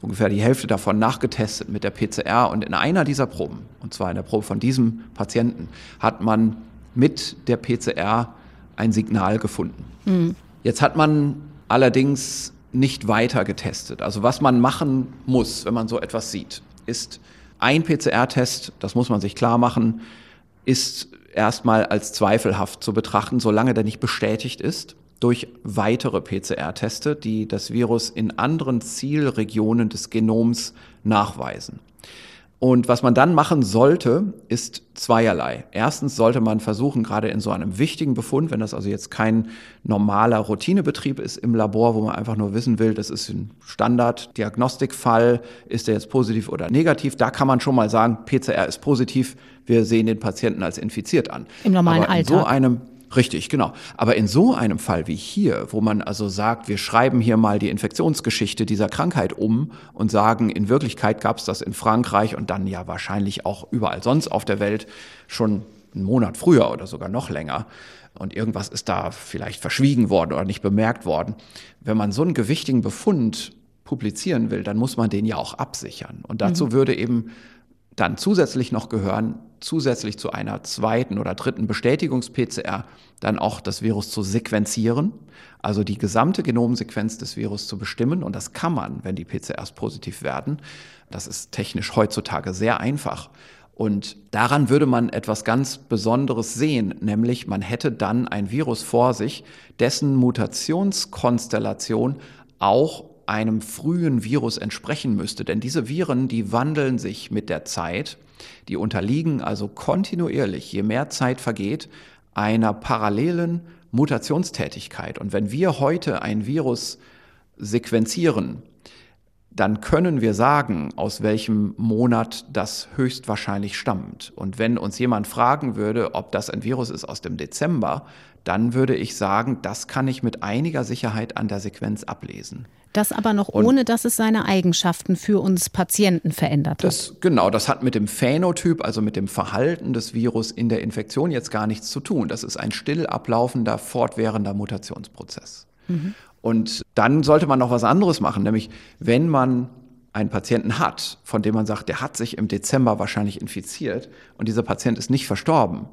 ungefähr die Hälfte davon nachgetestet mit der PCR. Und in einer dieser Proben, und zwar in der Probe von diesem Patienten, hat man mit der PCR ein Signal gefunden. Mhm. Jetzt hat man allerdings nicht weiter getestet. Also was man machen muss, wenn man so etwas sieht, ist ein PCR-Test, das muss man sich klar machen, ist erstmal als zweifelhaft zu betrachten, solange der nicht bestätigt ist durch weitere PCR-Teste, die das Virus in anderen Zielregionen des Genoms nachweisen. Und was man dann machen sollte, ist zweierlei. Erstens sollte man versuchen, gerade in so einem wichtigen Befund, wenn das also jetzt kein normaler Routinebetrieb ist im Labor, wo man einfach nur wissen will, das ist ein Standard-Diagnostikfall, ist der jetzt positiv oder negativ, da kann man schon mal sagen, PCR ist positiv, wir sehen den Patienten als infiziert an.
Im normalen
Aber in
Alltag.
So einem Richtig, genau. Aber in so einem Fall wie hier, wo man also sagt, wir schreiben hier mal die Infektionsgeschichte dieser Krankheit um und sagen, in Wirklichkeit gab es das in Frankreich und dann ja wahrscheinlich auch überall sonst auf der Welt schon einen Monat früher oder sogar noch länger. Und irgendwas ist da vielleicht verschwiegen worden oder nicht bemerkt worden. Wenn man so einen gewichtigen Befund publizieren will, dann muss man den ja auch absichern. Und dazu mhm. würde eben dann zusätzlich noch gehören, zusätzlich zu einer zweiten oder dritten Bestätigungs-PCR dann auch das Virus zu sequenzieren, also die gesamte Genomsequenz des Virus zu bestimmen. Und das kann man, wenn die PCRs positiv werden. Das ist technisch heutzutage sehr einfach. Und daran würde man etwas ganz Besonderes sehen, nämlich man hätte dann ein Virus vor sich, dessen Mutationskonstellation auch einem frühen Virus entsprechen müsste. Denn diese Viren, die wandeln sich mit der Zeit, die unterliegen also kontinuierlich, je mehr Zeit vergeht, einer parallelen Mutationstätigkeit. Und wenn wir heute ein Virus sequenzieren, dann können wir sagen, aus welchem Monat das höchstwahrscheinlich stammt. Und wenn uns jemand fragen würde, ob das ein Virus ist aus dem Dezember, dann würde ich sagen, das kann ich mit einiger Sicherheit an der Sequenz ablesen.
Das aber noch Und ohne, dass es seine Eigenschaften für uns Patienten verändert
das, hat. Genau, das hat mit dem Phänotyp, also mit dem Verhalten des Virus in der Infektion jetzt gar nichts zu tun. Das ist ein still ablaufender, fortwährender Mutationsprozess. Mhm. Und dann sollte man noch was anderes machen, nämlich wenn man einen Patienten hat, von dem man sagt, der hat sich im Dezember wahrscheinlich infiziert und dieser Patient ist nicht verstorben,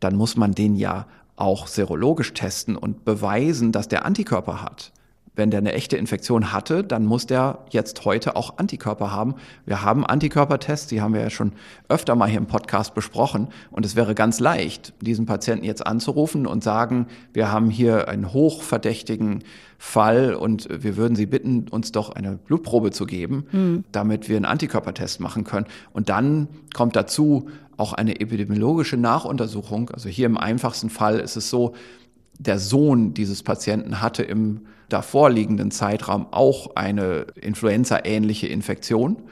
dann muss man den ja auch serologisch testen und beweisen, dass der Antikörper hat wenn der eine echte Infektion hatte, dann muss der jetzt heute auch Antikörper haben. Wir haben Antikörpertests, die haben wir ja schon öfter mal hier im Podcast besprochen. Und es wäre ganz leicht, diesen Patienten jetzt anzurufen und sagen, wir haben hier einen hochverdächtigen Fall und wir würden Sie bitten, uns doch eine Blutprobe zu geben, mhm. damit wir einen Antikörpertest machen können. Und dann kommt dazu auch eine epidemiologische Nachuntersuchung. Also hier im einfachsten Fall ist es so, der Sohn dieses Patienten hatte im davorliegenden Zeitraum auch eine Influenza-ähnliche Infektion.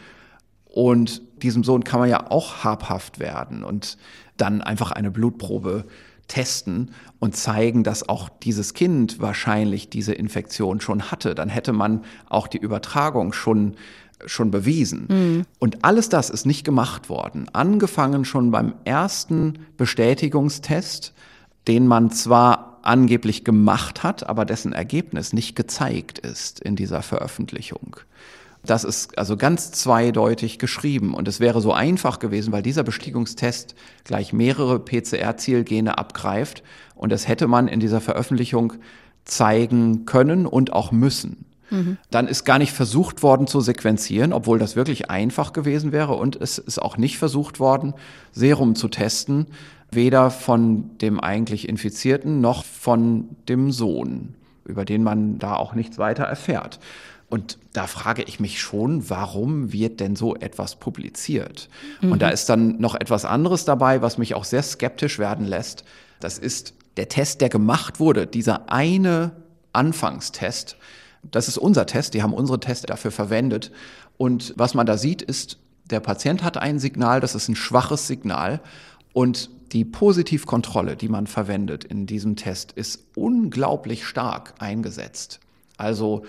Und diesem Sohn kann man ja auch habhaft werden und dann einfach eine Blutprobe testen und zeigen, dass auch dieses Kind wahrscheinlich diese Infektion schon hatte. Dann hätte man auch die Übertragung schon schon bewiesen. Mhm. Und alles das ist nicht gemacht worden. Angefangen schon beim ersten Bestätigungstest, den man zwar angeblich gemacht hat, aber dessen Ergebnis nicht gezeigt ist in dieser Veröffentlichung. Das ist also ganz zweideutig geschrieben und es wäre so einfach gewesen, weil dieser Bestiegungstest gleich mehrere PCR-Zielgene abgreift und das hätte man in dieser Veröffentlichung zeigen können und auch müssen. Mhm. Dann ist gar nicht versucht worden zu sequenzieren, obwohl das wirklich einfach gewesen wäre. Und es ist auch nicht versucht worden, Serum zu testen, weder von dem eigentlich Infizierten noch von dem Sohn, über den man da auch nichts weiter erfährt. Und da frage ich mich schon, warum wird denn so etwas publiziert? Mhm. Und da ist dann noch etwas anderes dabei, was mich auch sehr skeptisch werden lässt. Das ist der Test, der gemacht wurde, dieser eine Anfangstest. Das ist unser Test, die haben unsere Tests dafür verwendet. Und was man da sieht, ist, der Patient hat ein Signal, das ist ein schwaches Signal. Und die Positivkontrolle, die man verwendet in diesem Test, ist unglaublich stark eingesetzt. Also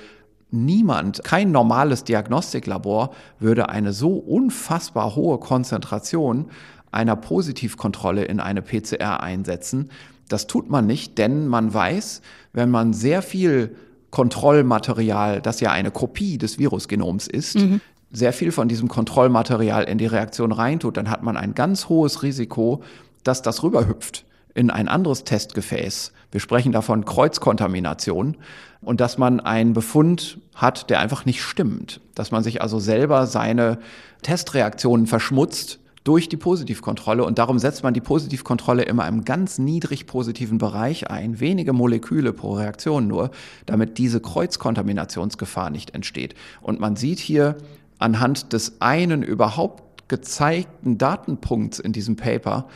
niemand, kein normales Diagnostiklabor würde eine so unfassbar hohe Konzentration einer Positivkontrolle in eine PCR einsetzen. Das tut man nicht, denn man weiß, wenn man sehr viel Kontrollmaterial, das ja eine Kopie des Virusgenoms ist, mhm. sehr viel von diesem Kontrollmaterial in die Reaktion reintut, dann hat man ein ganz hohes Risiko, dass das rüberhüpft in ein anderes Testgefäß. Wir sprechen davon Kreuzkontamination und dass man einen Befund hat, der einfach nicht stimmt. Dass man sich also selber seine Testreaktionen verschmutzt durch die Positivkontrolle. Und darum setzt man die Positivkontrolle immer im ganz niedrig positiven Bereich ein, wenige Moleküle pro Reaktion nur, damit diese Kreuzkontaminationsgefahr nicht entsteht. Und man sieht hier anhand des einen überhaupt gezeigten Datenpunkts in diesem Paper,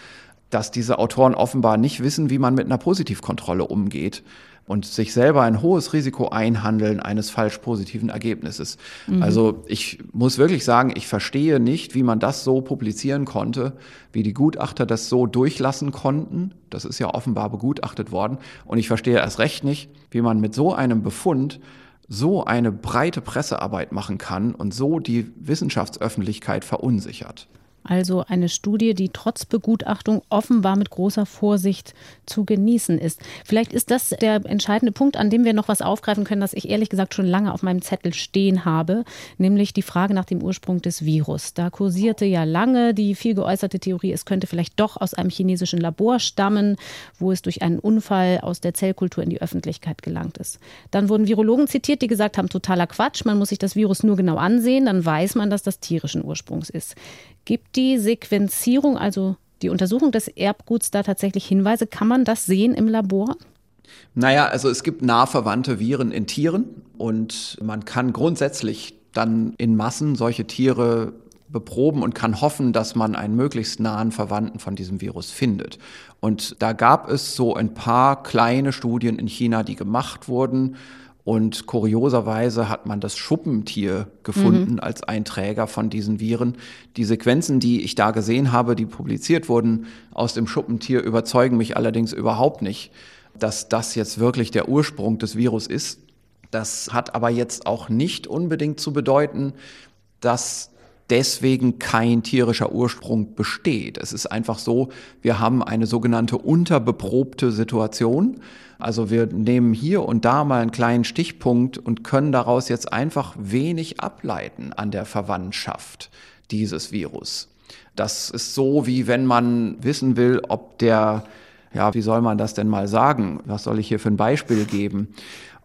dass diese Autoren offenbar nicht wissen, wie man mit einer Positivkontrolle umgeht und sich selber ein hohes Risiko einhandeln eines falsch positiven Ergebnisses. Mhm. Also ich muss wirklich sagen, ich verstehe nicht, wie man das so publizieren konnte, wie die Gutachter das so durchlassen konnten. Das ist ja offenbar begutachtet worden. Und ich verstehe erst recht nicht, wie man mit so einem Befund so eine breite Pressearbeit machen kann und so die Wissenschaftsöffentlichkeit verunsichert.
Also eine Studie, die trotz Begutachtung offenbar mit großer Vorsicht zu genießen ist. Vielleicht ist das der entscheidende Punkt, an dem wir noch was aufgreifen können, das ich ehrlich gesagt schon lange auf meinem Zettel stehen habe, nämlich die Frage nach dem Ursprung des Virus. Da kursierte ja lange die viel geäußerte Theorie, es könnte vielleicht doch aus einem chinesischen Labor stammen, wo es durch einen Unfall aus der Zellkultur in die Öffentlichkeit gelangt ist. Dann wurden Virologen zitiert, die gesagt haben, totaler Quatsch, man muss sich das Virus nur genau ansehen, dann weiß man, dass das tierischen Ursprungs ist. Gibt die Sequenzierung, also die Untersuchung des Erbguts da tatsächlich Hinweise? Kann man das sehen im Labor?
Naja, also es gibt nah verwandte Viren in Tieren und man kann grundsätzlich dann in Massen solche Tiere beproben und kann hoffen, dass man einen möglichst nahen Verwandten von diesem Virus findet. Und da gab es so ein paar kleine Studien in China, die gemacht wurden, und kurioserweise hat man das Schuppentier gefunden mhm. als ein Träger von diesen Viren. Die Sequenzen, die ich da gesehen habe, die publiziert wurden aus dem Schuppentier, überzeugen mich allerdings überhaupt nicht, dass das jetzt wirklich der Ursprung des Virus ist. Das hat aber jetzt auch nicht unbedingt zu bedeuten, dass deswegen kein tierischer Ursprung besteht. Es ist einfach so, wir haben eine sogenannte unterbeprobte Situation. Also wir nehmen hier und da mal einen kleinen Stichpunkt und können daraus jetzt einfach wenig ableiten an der Verwandtschaft dieses Virus. Das ist so, wie wenn man wissen will, ob der, ja, wie soll man das denn mal sagen? Was soll ich hier für ein Beispiel geben?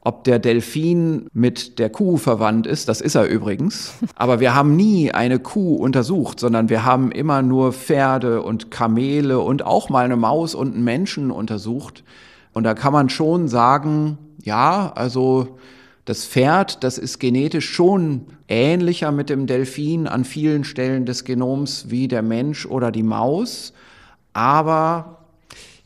Ob der Delfin mit der Kuh verwandt ist, das ist er übrigens. Aber wir haben nie eine Kuh untersucht, sondern wir haben immer nur Pferde und Kamele und auch mal eine Maus und einen Menschen untersucht. Und da kann man schon sagen, ja, also das Pferd, das ist genetisch schon ähnlicher mit dem Delfin an vielen Stellen des Genoms wie der Mensch oder die Maus. Aber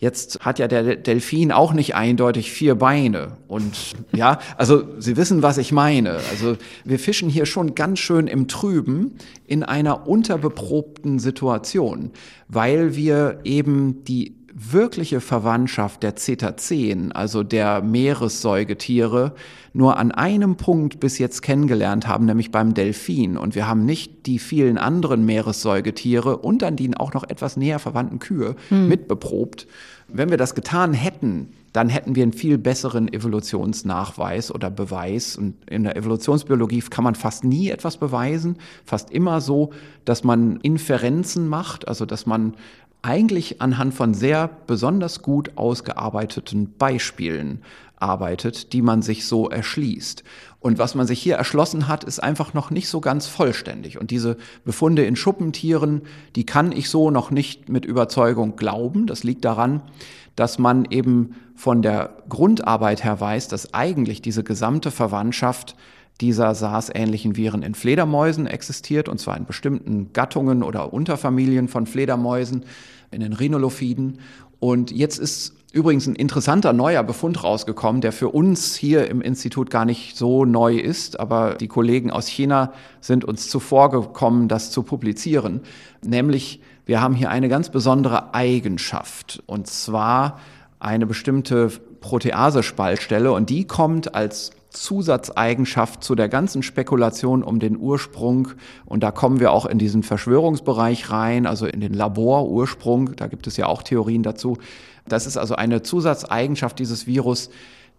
Jetzt hat ja der Delfin auch nicht eindeutig vier Beine. Und ja, also Sie wissen, was ich meine. Also wir fischen hier schon ganz schön im Trüben in einer unterbeprobten Situation, weil wir eben die wirkliche Verwandtschaft der Cetaceen, also der Meeressäugetiere, nur an einem Punkt bis jetzt kennengelernt haben, nämlich beim Delfin. Und wir haben nicht die vielen anderen Meeressäugetiere und dann die auch noch etwas näher verwandten Kühe hm. mitbeprobt. Wenn wir das getan hätten, dann hätten wir einen viel besseren Evolutionsnachweis oder Beweis. Und in der Evolutionsbiologie kann man fast nie etwas beweisen, fast immer so, dass man Inferenzen macht, also dass man eigentlich anhand von sehr besonders gut ausgearbeiteten Beispielen arbeitet, die man sich so erschließt. Und was man sich hier erschlossen hat, ist einfach noch nicht so ganz vollständig. Und diese Befunde in Schuppentieren, die kann ich so noch nicht mit Überzeugung glauben. Das liegt daran, dass man eben von der Grundarbeit her weiß, dass eigentlich diese gesamte Verwandtschaft dieser SARS-ähnlichen Viren in Fledermäusen existiert, und zwar in bestimmten Gattungen oder Unterfamilien von Fledermäusen, in den Rhinolophiden. Und jetzt ist übrigens ein interessanter neuer Befund rausgekommen, der für uns hier im Institut gar nicht so neu ist, aber die Kollegen aus China sind uns zuvor gekommen, das zu publizieren. Nämlich, wir haben hier eine ganz besondere Eigenschaft, und zwar eine bestimmte Protease-Spaltstelle, und die kommt als Zusatzeigenschaft zu der ganzen Spekulation um den Ursprung. Und da kommen wir auch in diesen Verschwörungsbereich rein, also in den Laborursprung. Da gibt es ja auch Theorien dazu. Das ist also eine Zusatzeigenschaft dieses Virus,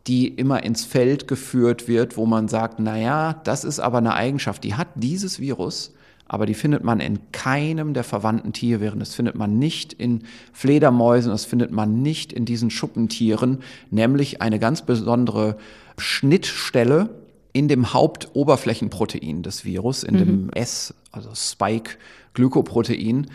die immer ins Feld geführt wird, wo man sagt, na ja, das ist aber eine Eigenschaft, die hat dieses Virus, aber die findet man in keinem der verwandten Tierviren. Das findet man nicht in Fledermäusen, das findet man nicht in diesen Schuppentieren, nämlich eine ganz besondere Schnittstelle in dem Hauptoberflächenprotein des Virus, in mhm. dem S, also Spike-Glykoprotein.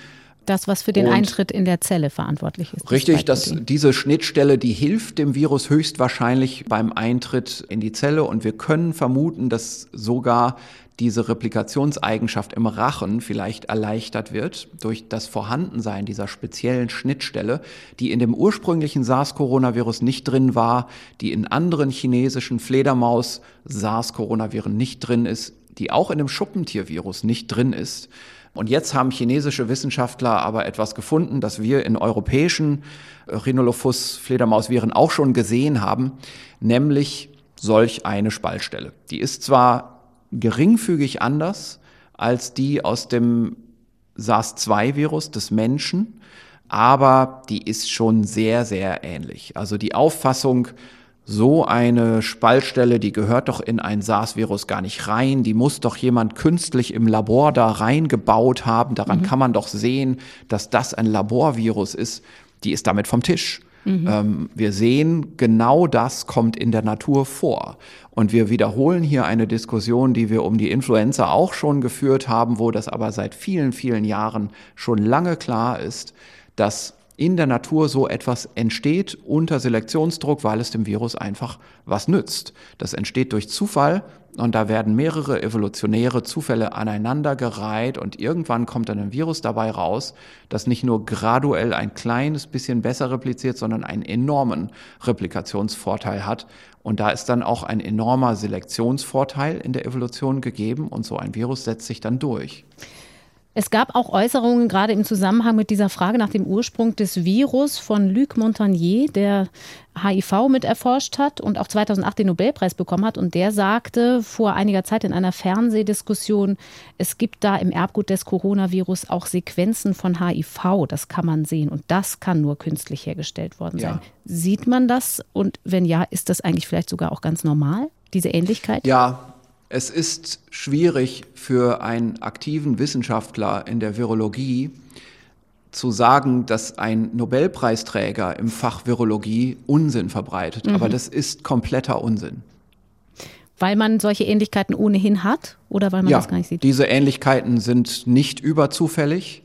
Das, was für den und Eintritt in der Zelle verantwortlich ist.
Richtig, dass diese Schnittstelle, die hilft dem Virus höchstwahrscheinlich beim Eintritt in die Zelle und wir können vermuten, dass sogar diese Replikationseigenschaft im Rachen vielleicht erleichtert wird durch das Vorhandensein dieser speziellen Schnittstelle, die in dem ursprünglichen SARS-Coronavirus nicht drin war, die in anderen chinesischen Fledermaus-SARS-Coronaviren nicht drin ist, die auch in dem Schuppentiervirus nicht drin ist. Und jetzt haben chinesische Wissenschaftler aber etwas gefunden, das wir in europäischen Rhinolophus-Fledermausviren auch schon gesehen haben, nämlich solch eine Spaltstelle. Die ist zwar geringfügig anders als die aus dem SARS-2-Virus des Menschen, aber die ist schon sehr, sehr ähnlich. Also die Auffassung, so eine Spaltstelle, die gehört doch in ein SARS-Virus gar nicht rein, die muss doch jemand künstlich im Labor da reingebaut haben, daran mhm. kann man doch sehen, dass das ein Laborvirus ist, die ist damit vom Tisch. Mhm. Ähm, wir sehen, genau das kommt in der Natur vor. Und wir wiederholen hier eine Diskussion, die wir um die Influenza auch schon geführt haben, wo das aber seit vielen, vielen Jahren schon lange klar ist, dass in der Natur so etwas entsteht unter Selektionsdruck, weil es dem Virus einfach was nützt. Das entsteht durch Zufall und da werden mehrere evolutionäre Zufälle aneinandergereiht und irgendwann kommt dann ein Virus dabei raus, das nicht nur graduell ein kleines bisschen besser repliziert, sondern einen enormen Replikationsvorteil hat. Und da ist dann auch ein enormer Selektionsvorteil in der Evolution gegeben und so ein Virus setzt sich dann durch.
Es gab auch Äußerungen gerade im Zusammenhang mit dieser Frage nach dem Ursprung des Virus von Luc Montagnier, der HIV mit erforscht hat und auch 2008 den Nobelpreis bekommen hat. Und der sagte vor einiger Zeit in einer Fernsehdiskussion, es gibt da im Erbgut des Coronavirus auch Sequenzen von HIV. Das kann man sehen und das kann nur künstlich hergestellt worden sein. Ja. Sieht man das? Und wenn ja, ist das eigentlich vielleicht sogar auch ganz normal, diese Ähnlichkeit?
Ja, es ist schwierig für einen aktiven Wissenschaftler in der Virologie zu sagen, dass ein Nobelpreisträger im Fach Virologie Unsinn verbreitet. Mhm. Aber das ist kompletter Unsinn.
Weil man solche Ähnlichkeiten ohnehin hat oder weil man
ja,
das gar nicht sieht?
Diese Ähnlichkeiten sind nicht überzufällig.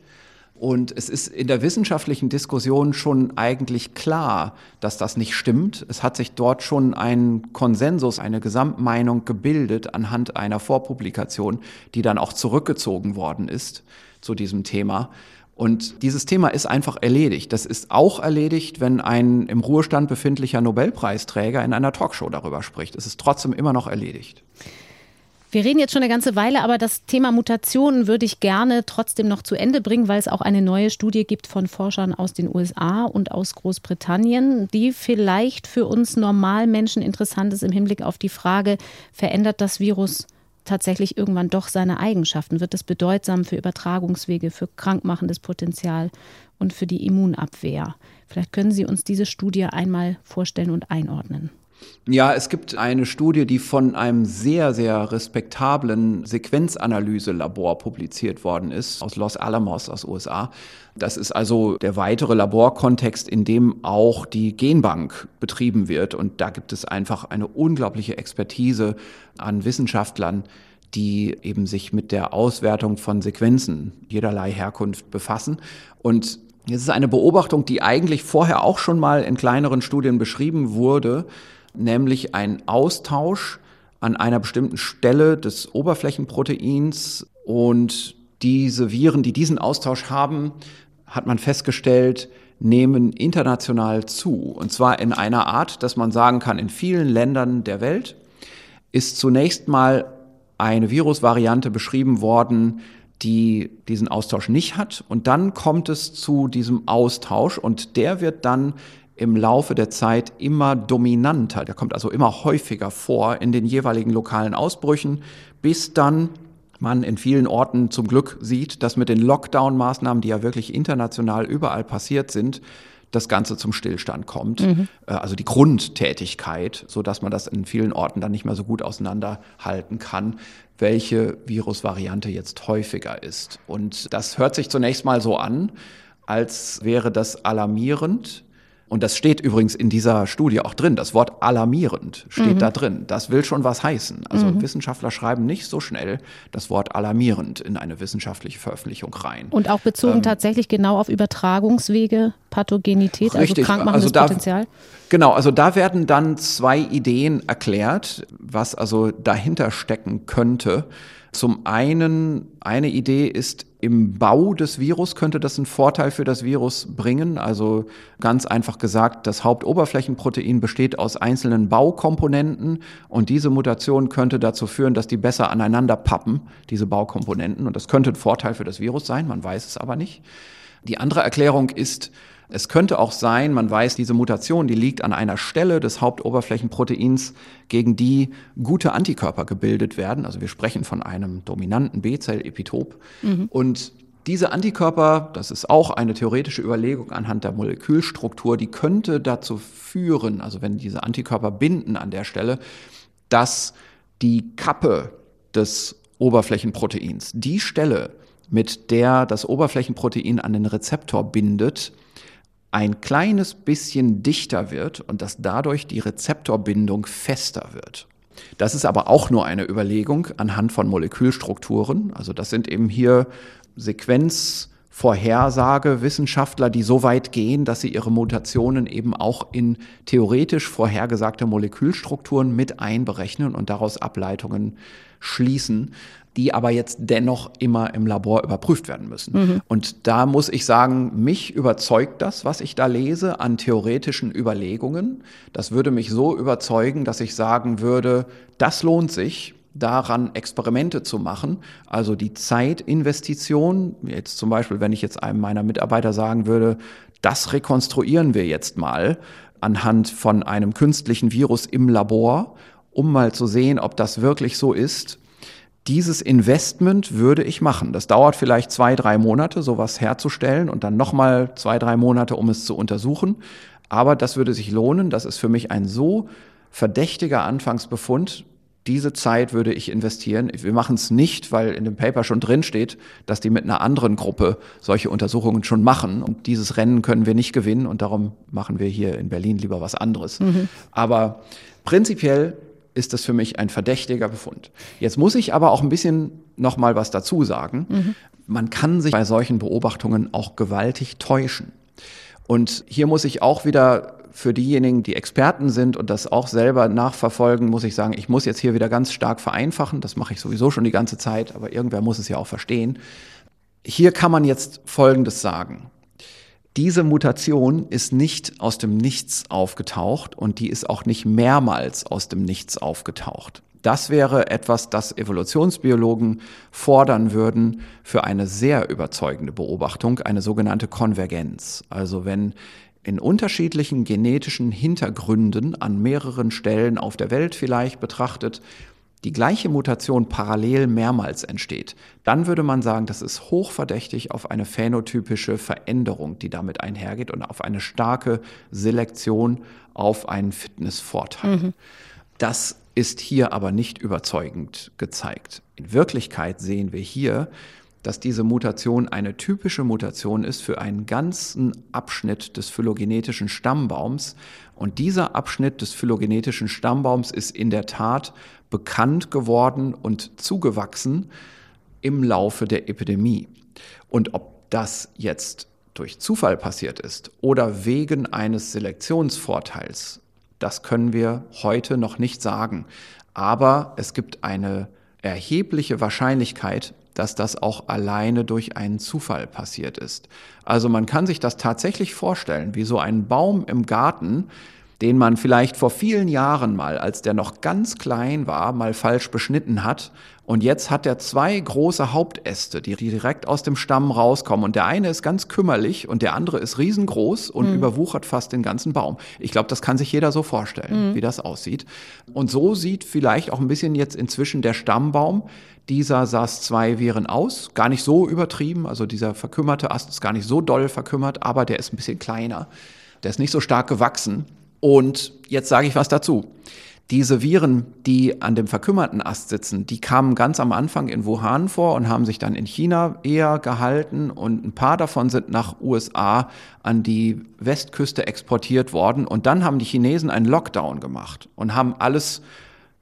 Und es ist in der wissenschaftlichen Diskussion schon eigentlich klar, dass das nicht stimmt. Es hat sich dort schon ein Konsensus, eine Gesamtmeinung gebildet anhand einer Vorpublikation, die dann auch zurückgezogen worden ist zu diesem Thema. Und dieses Thema ist einfach erledigt. Das ist auch erledigt, wenn ein im Ruhestand befindlicher Nobelpreisträger in einer Talkshow darüber spricht. Es ist trotzdem immer noch erledigt.
Wir reden jetzt schon eine ganze Weile, aber das Thema Mutationen würde ich gerne trotzdem noch zu Ende bringen, weil es auch eine neue Studie gibt von Forschern aus den USA und aus Großbritannien, die vielleicht für uns Normalmenschen interessant ist im Hinblick auf die Frage, verändert das Virus tatsächlich irgendwann doch seine Eigenschaften? Wird es bedeutsam für Übertragungswege, für krankmachendes Potenzial und für die Immunabwehr? Vielleicht können Sie uns diese Studie einmal vorstellen und einordnen.
Ja, es gibt eine Studie, die von einem sehr, sehr respektablen Sequenzanalyselabor publiziert worden ist, aus Los Alamos, aus USA. Das ist also der weitere Laborkontext, in dem auch die Genbank betrieben wird. Und da gibt es einfach eine unglaubliche Expertise an Wissenschaftlern, die eben sich mit der Auswertung von Sequenzen jederlei Herkunft befassen. Und es ist eine Beobachtung, die eigentlich vorher auch schon mal in kleineren Studien beschrieben wurde, nämlich ein Austausch an einer bestimmten Stelle des Oberflächenproteins und diese Viren, die diesen Austausch haben, hat man festgestellt, nehmen international zu. Und zwar in einer Art, dass man sagen kann, in vielen Ländern der Welt ist zunächst mal eine Virusvariante beschrieben worden, die diesen Austausch nicht hat. Und dann kommt es zu diesem Austausch und der wird dann im Laufe der Zeit immer dominanter. Der kommt also immer häufiger vor in den jeweiligen lokalen Ausbrüchen, bis dann man in vielen Orten zum Glück sieht, dass mit den Lockdown-Maßnahmen, die ja wirklich international überall passiert sind, das Ganze zum Stillstand kommt. Mhm. Äh, also die Grundtätigkeit, so dass man das in vielen Orten dann nicht mehr so gut auseinanderhalten kann, welche Virusvariante jetzt häufiger ist. Und das hört sich zunächst mal so an, als wäre das alarmierend. Und das steht übrigens in dieser Studie auch drin. Das Wort alarmierend steht mhm. da drin. Das will schon was heißen. Also mhm. Wissenschaftler schreiben nicht so schnell das Wort alarmierend in eine wissenschaftliche Veröffentlichung rein.
Und auch bezogen ähm, tatsächlich genau auf Übertragungswege, Pathogenität, also richtig. also krankmachendes also da, Potenzial?
Genau, also da werden dann zwei Ideen erklärt, was also dahinter stecken könnte. Zum einen, eine Idee ist, im Bau des Virus könnte das einen Vorteil für das Virus bringen. Also ganz einfach gesagt, das Hauptoberflächenprotein besteht aus einzelnen Baukomponenten und diese Mutation könnte dazu führen, dass die besser aneinander pappen, diese Baukomponenten. Und das könnte ein Vorteil für das Virus sein, man weiß es aber nicht. Die andere Erklärung ist, es könnte auch sein, man weiß, diese Mutation, die liegt an einer Stelle des Hauptoberflächenproteins, gegen die gute Antikörper gebildet werden. Also wir sprechen von einem dominanten B-Zell-Epitop. Mhm. Und diese Antikörper, das ist auch eine theoretische Überlegung anhand der Molekülstruktur, die könnte dazu führen, also wenn diese Antikörper binden an der Stelle, dass die Kappe des Oberflächenproteins, die Stelle, mit der das Oberflächenprotein an den Rezeptor bindet, ein kleines bisschen dichter wird und dass dadurch die Rezeptorbindung fester wird. Das ist aber auch nur eine Überlegung anhand von Molekülstrukturen. Also das sind eben hier Sequenzvorhersagewissenschaftler, die so weit gehen, dass sie ihre Mutationen eben auch in theoretisch vorhergesagte Molekülstrukturen mit einberechnen und daraus Ableitungen schließen die aber jetzt dennoch immer im Labor überprüft werden müssen. Mhm. Und da muss ich sagen, mich überzeugt das, was ich da lese an theoretischen Überlegungen. Das würde mich so überzeugen, dass ich sagen würde, das lohnt sich, daran Experimente zu machen. Also die Zeitinvestition, jetzt zum Beispiel, wenn ich jetzt einem meiner Mitarbeiter sagen würde, das rekonstruieren wir jetzt mal anhand von einem künstlichen Virus im Labor, um mal zu sehen, ob das wirklich so ist dieses Investment würde ich machen. Das dauert vielleicht zwei, drei Monate, sowas herzustellen und dann nochmal zwei, drei Monate, um es zu untersuchen. Aber das würde sich lohnen. Das ist für mich ein so verdächtiger Anfangsbefund. Diese Zeit würde ich investieren. Wir machen es nicht, weil in dem Paper schon drin steht, dass die mit einer anderen Gruppe solche Untersuchungen schon machen. Und dieses Rennen können wir nicht gewinnen und darum machen wir hier in Berlin lieber was anderes. Mhm. Aber prinzipiell ist das für mich ein verdächtiger Befund. Jetzt muss ich aber auch ein bisschen noch mal was dazu sagen. Mhm. Man kann sich bei solchen Beobachtungen auch gewaltig täuschen. Und hier muss ich auch wieder für diejenigen, die Experten sind und das auch selber nachverfolgen, muss ich sagen, ich muss jetzt hier wieder ganz stark vereinfachen. Das mache ich sowieso schon die ganze Zeit, aber irgendwer muss es ja auch verstehen. Hier kann man jetzt Folgendes sagen. Diese Mutation ist nicht aus dem Nichts aufgetaucht und die ist auch nicht mehrmals aus dem Nichts aufgetaucht. Das wäre etwas, das Evolutionsbiologen fordern würden für eine sehr überzeugende Beobachtung, eine sogenannte Konvergenz. Also wenn in unterschiedlichen genetischen Hintergründen an mehreren Stellen auf der Welt vielleicht betrachtet die gleiche Mutation parallel mehrmals entsteht, dann würde man sagen, das ist hochverdächtig auf eine phänotypische Veränderung, die damit einhergeht und auf eine starke Selektion auf einen Fitnessvorteil. Mhm. Das ist hier aber nicht überzeugend gezeigt. In Wirklichkeit sehen wir hier, dass diese Mutation eine typische Mutation ist für einen ganzen Abschnitt des phylogenetischen Stammbaums. Und dieser Abschnitt des phylogenetischen Stammbaums ist in der Tat bekannt geworden und zugewachsen im Laufe der Epidemie. Und ob das jetzt durch Zufall passiert ist oder wegen eines Selektionsvorteils, das können wir heute noch nicht sagen. Aber es gibt eine erhebliche Wahrscheinlichkeit, dass das auch alleine durch einen Zufall passiert ist. Also man kann sich das tatsächlich vorstellen, wie so ein Baum im Garten, den man vielleicht vor vielen Jahren mal, als der noch ganz klein war, mal falsch beschnitten hat. Und jetzt hat er zwei große Hauptäste, die direkt aus dem Stamm rauskommen. Und der eine ist ganz kümmerlich und der andere ist riesengroß und mhm. überwuchert fast den ganzen Baum. Ich glaube, das kann sich jeder so vorstellen, mhm. wie das aussieht. Und so sieht vielleicht auch ein bisschen jetzt inzwischen der Stammbaum dieser SARS-2-Viren aus. Gar nicht so übertrieben. Also dieser verkümmerte Ast ist gar nicht so doll verkümmert, aber der ist ein bisschen kleiner. Der ist nicht so stark gewachsen. Und jetzt sage ich was dazu. Diese Viren, die an dem verkümmerten Ast sitzen, die kamen ganz am Anfang in Wuhan vor und haben sich dann in China eher gehalten und ein paar davon sind nach USA an die Westküste exportiert worden und dann haben die Chinesen einen Lockdown gemacht und haben alles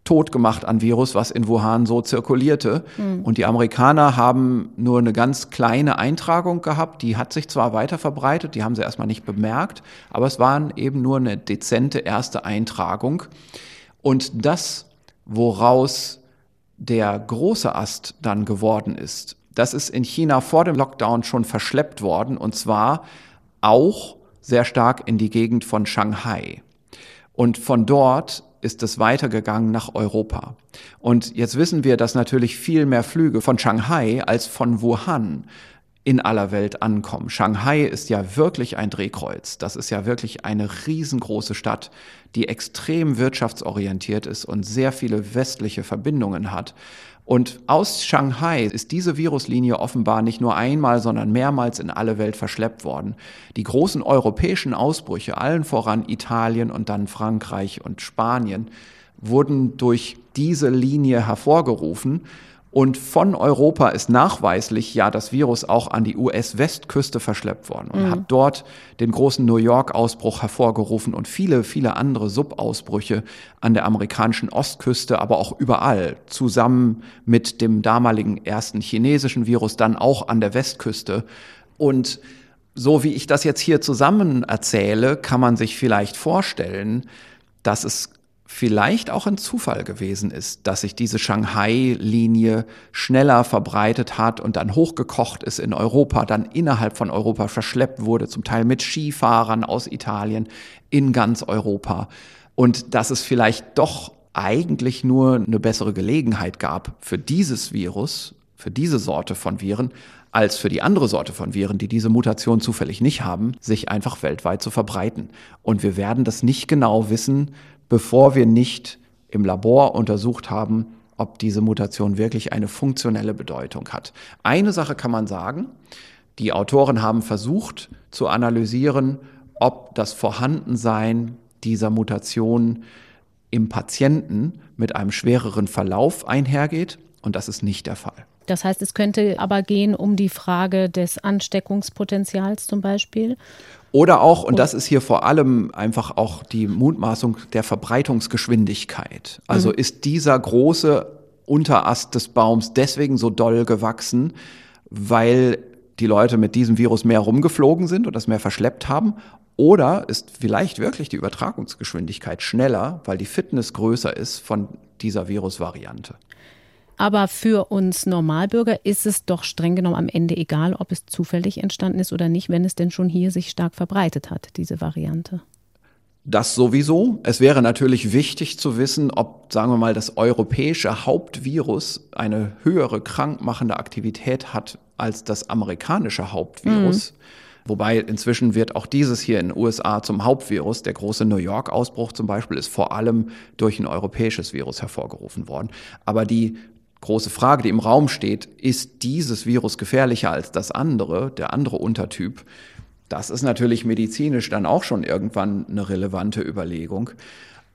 tot gemacht an Virus, was in Wuhan so zirkulierte. Mhm. Und die Amerikaner haben nur eine ganz kleine Eintragung gehabt. Die hat sich zwar weiter verbreitet, die haben sie erstmal nicht bemerkt, aber es waren eben nur eine dezente erste Eintragung. Und das, woraus der große Ast dann geworden ist, das ist in China vor dem Lockdown schon verschleppt worden und zwar auch sehr stark in die Gegend von Shanghai. Und von dort ist es weitergegangen nach Europa. Und jetzt wissen wir, dass natürlich viel mehr Flüge von Shanghai als von Wuhan in aller Welt ankommen. Shanghai ist ja wirklich ein Drehkreuz. Das ist ja wirklich eine riesengroße Stadt, die extrem wirtschaftsorientiert ist und sehr viele westliche Verbindungen hat. Und aus Shanghai ist diese Viruslinie offenbar nicht nur einmal, sondern mehrmals in alle Welt verschleppt worden. Die großen europäischen Ausbrüche, allen voran Italien und dann Frankreich und Spanien, wurden durch diese Linie hervorgerufen. Und von Europa ist nachweislich ja das Virus auch an die US-Westküste verschleppt worden und mhm. hat dort den großen New York-Ausbruch hervorgerufen und viele, viele andere Subausbrüche an der amerikanischen Ostküste, aber auch überall, zusammen mit dem damaligen ersten chinesischen Virus dann auch an der Westküste. Und so wie ich das jetzt hier zusammen erzähle, kann man sich vielleicht vorstellen, dass es vielleicht auch ein Zufall gewesen ist, dass sich diese Shanghai-Linie schneller verbreitet hat und dann hochgekocht ist in Europa, dann innerhalb von Europa verschleppt wurde, zum Teil mit Skifahrern aus Italien in ganz Europa. Und dass es vielleicht doch eigentlich nur eine bessere Gelegenheit gab für dieses Virus, für diese Sorte von Viren, als für die andere Sorte von Viren, die diese Mutation zufällig nicht haben, sich einfach weltweit zu verbreiten. Und wir werden das nicht genau wissen, bevor wir nicht im Labor untersucht haben, ob diese Mutation wirklich eine funktionelle Bedeutung hat. Eine Sache kann man sagen, die Autoren haben versucht zu analysieren, ob das Vorhandensein dieser Mutation im Patienten mit einem schwereren Verlauf einhergeht. Und das ist nicht der Fall.
Das heißt, es könnte aber gehen um die Frage des Ansteckungspotenzials zum Beispiel.
Oder auch, und das ist hier vor allem einfach auch die Mutmaßung der Verbreitungsgeschwindigkeit. Also mhm. ist dieser große Unterast des Baums deswegen so doll gewachsen, weil die Leute mit diesem Virus mehr rumgeflogen sind und das mehr verschleppt haben? Oder ist vielleicht wirklich die Übertragungsgeschwindigkeit schneller, weil die Fitness größer ist von dieser Virusvariante?
Aber für uns Normalbürger ist es doch streng genommen am Ende egal, ob es zufällig entstanden ist oder nicht, wenn es denn schon hier sich stark verbreitet hat, diese Variante.
Das sowieso. Es wäre natürlich wichtig zu wissen, ob, sagen wir mal, das europäische Hauptvirus eine höhere krankmachende Aktivität hat als das amerikanische Hauptvirus. Mhm. Wobei inzwischen wird auch dieses hier in den USA zum Hauptvirus. Der große New York-Ausbruch zum Beispiel ist vor allem durch ein europäisches Virus hervorgerufen worden. Aber die große Frage, die im Raum steht, ist dieses Virus gefährlicher als das andere, der andere Untertyp? Das ist natürlich medizinisch dann auch schon irgendwann eine relevante Überlegung.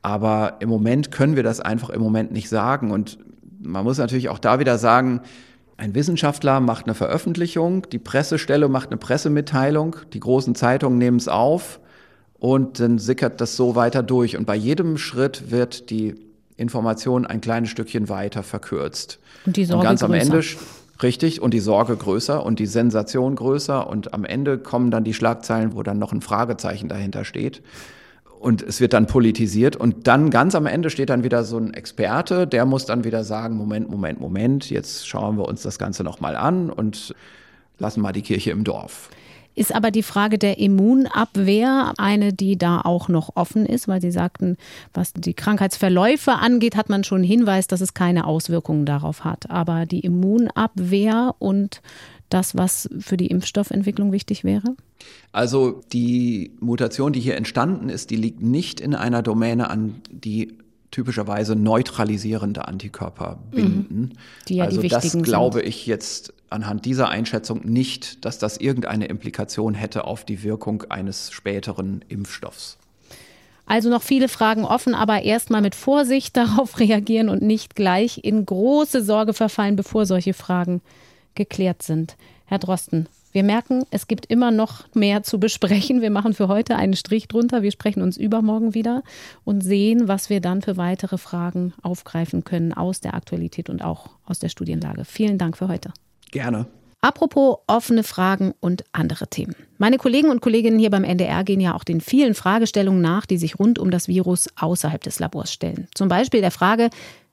Aber im Moment können wir das einfach im Moment nicht sagen. Und man muss natürlich auch da wieder sagen, ein Wissenschaftler macht eine Veröffentlichung, die Pressestelle macht eine Pressemitteilung, die großen Zeitungen nehmen es auf und dann sickert das so weiter durch. Und bei jedem Schritt wird die Information ein kleines Stückchen weiter verkürzt.
Und die Sorge
und ganz
größer.
am Ende Richtig, und die Sorge größer und die Sensation größer und am Ende kommen dann die Schlagzeilen, wo dann noch ein Fragezeichen dahinter steht. Und es wird dann politisiert und dann ganz am Ende steht dann wieder so ein Experte, der muss dann wieder sagen, Moment, Moment, Moment, jetzt schauen wir uns das Ganze nochmal an und lassen mal die Kirche im Dorf.
Ist aber die Frage der Immunabwehr eine, die da auch noch offen ist, weil Sie sagten, was die Krankheitsverläufe angeht, hat man schon Hinweis, dass es keine Auswirkungen darauf hat. Aber die Immunabwehr und das, was für die Impfstoffentwicklung wichtig wäre?
Also die Mutation, die hier entstanden ist, die liegt nicht in einer Domäne an, die typischerweise neutralisierende Antikörper binden. Mhm.
Die ja
also
die
das glaube
sind.
ich jetzt anhand dieser Einschätzung nicht, dass das irgendeine Implikation hätte auf die Wirkung eines späteren Impfstoffs.
Also noch viele Fragen offen, aber erstmal mit Vorsicht darauf reagieren und nicht gleich in große Sorge verfallen, bevor solche Fragen geklärt sind. Herr Drosten, wir merken, es gibt immer noch mehr zu besprechen. Wir machen für heute einen Strich drunter. Wir sprechen uns übermorgen wieder und sehen, was wir dann für weitere Fragen aufgreifen können aus der Aktualität und auch aus der Studienlage. Vielen Dank für heute.
Gerne.
Apropos offene Fragen und andere Themen. Meine Kollegen und Kolleginnen hier beim NDR gehen ja auch den vielen Fragestellungen nach, die sich rund um das Virus außerhalb des Labors stellen. Zum Beispiel der Frage,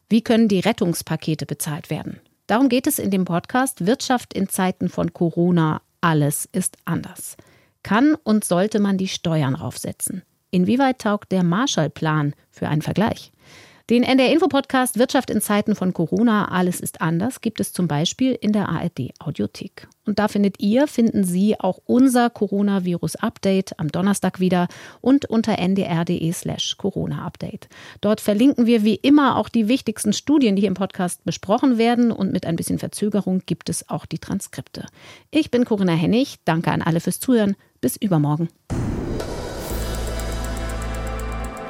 wie können die Rettungspakete bezahlt werden? Darum geht es in dem Podcast Wirtschaft in Zeiten von Corona. Alles ist anders. Kann und sollte man die Steuern raufsetzen? Inwieweit taugt der Marshallplan für einen Vergleich? Den NDR Info Podcast Wirtschaft in Zeiten von Corona, alles ist anders, gibt es zum Beispiel in der ARD Audiothek. Und da findet ihr, finden Sie auch unser Coronavirus Update am Donnerstag wieder und unter ndr.de slash Corona Update. Dort verlinken wir wie immer auch die wichtigsten Studien, die hier im Podcast besprochen werden und mit ein bisschen Verzögerung gibt es auch die Transkripte. Ich bin Corinna Hennig, danke an alle fürs Zuhören, bis übermorgen.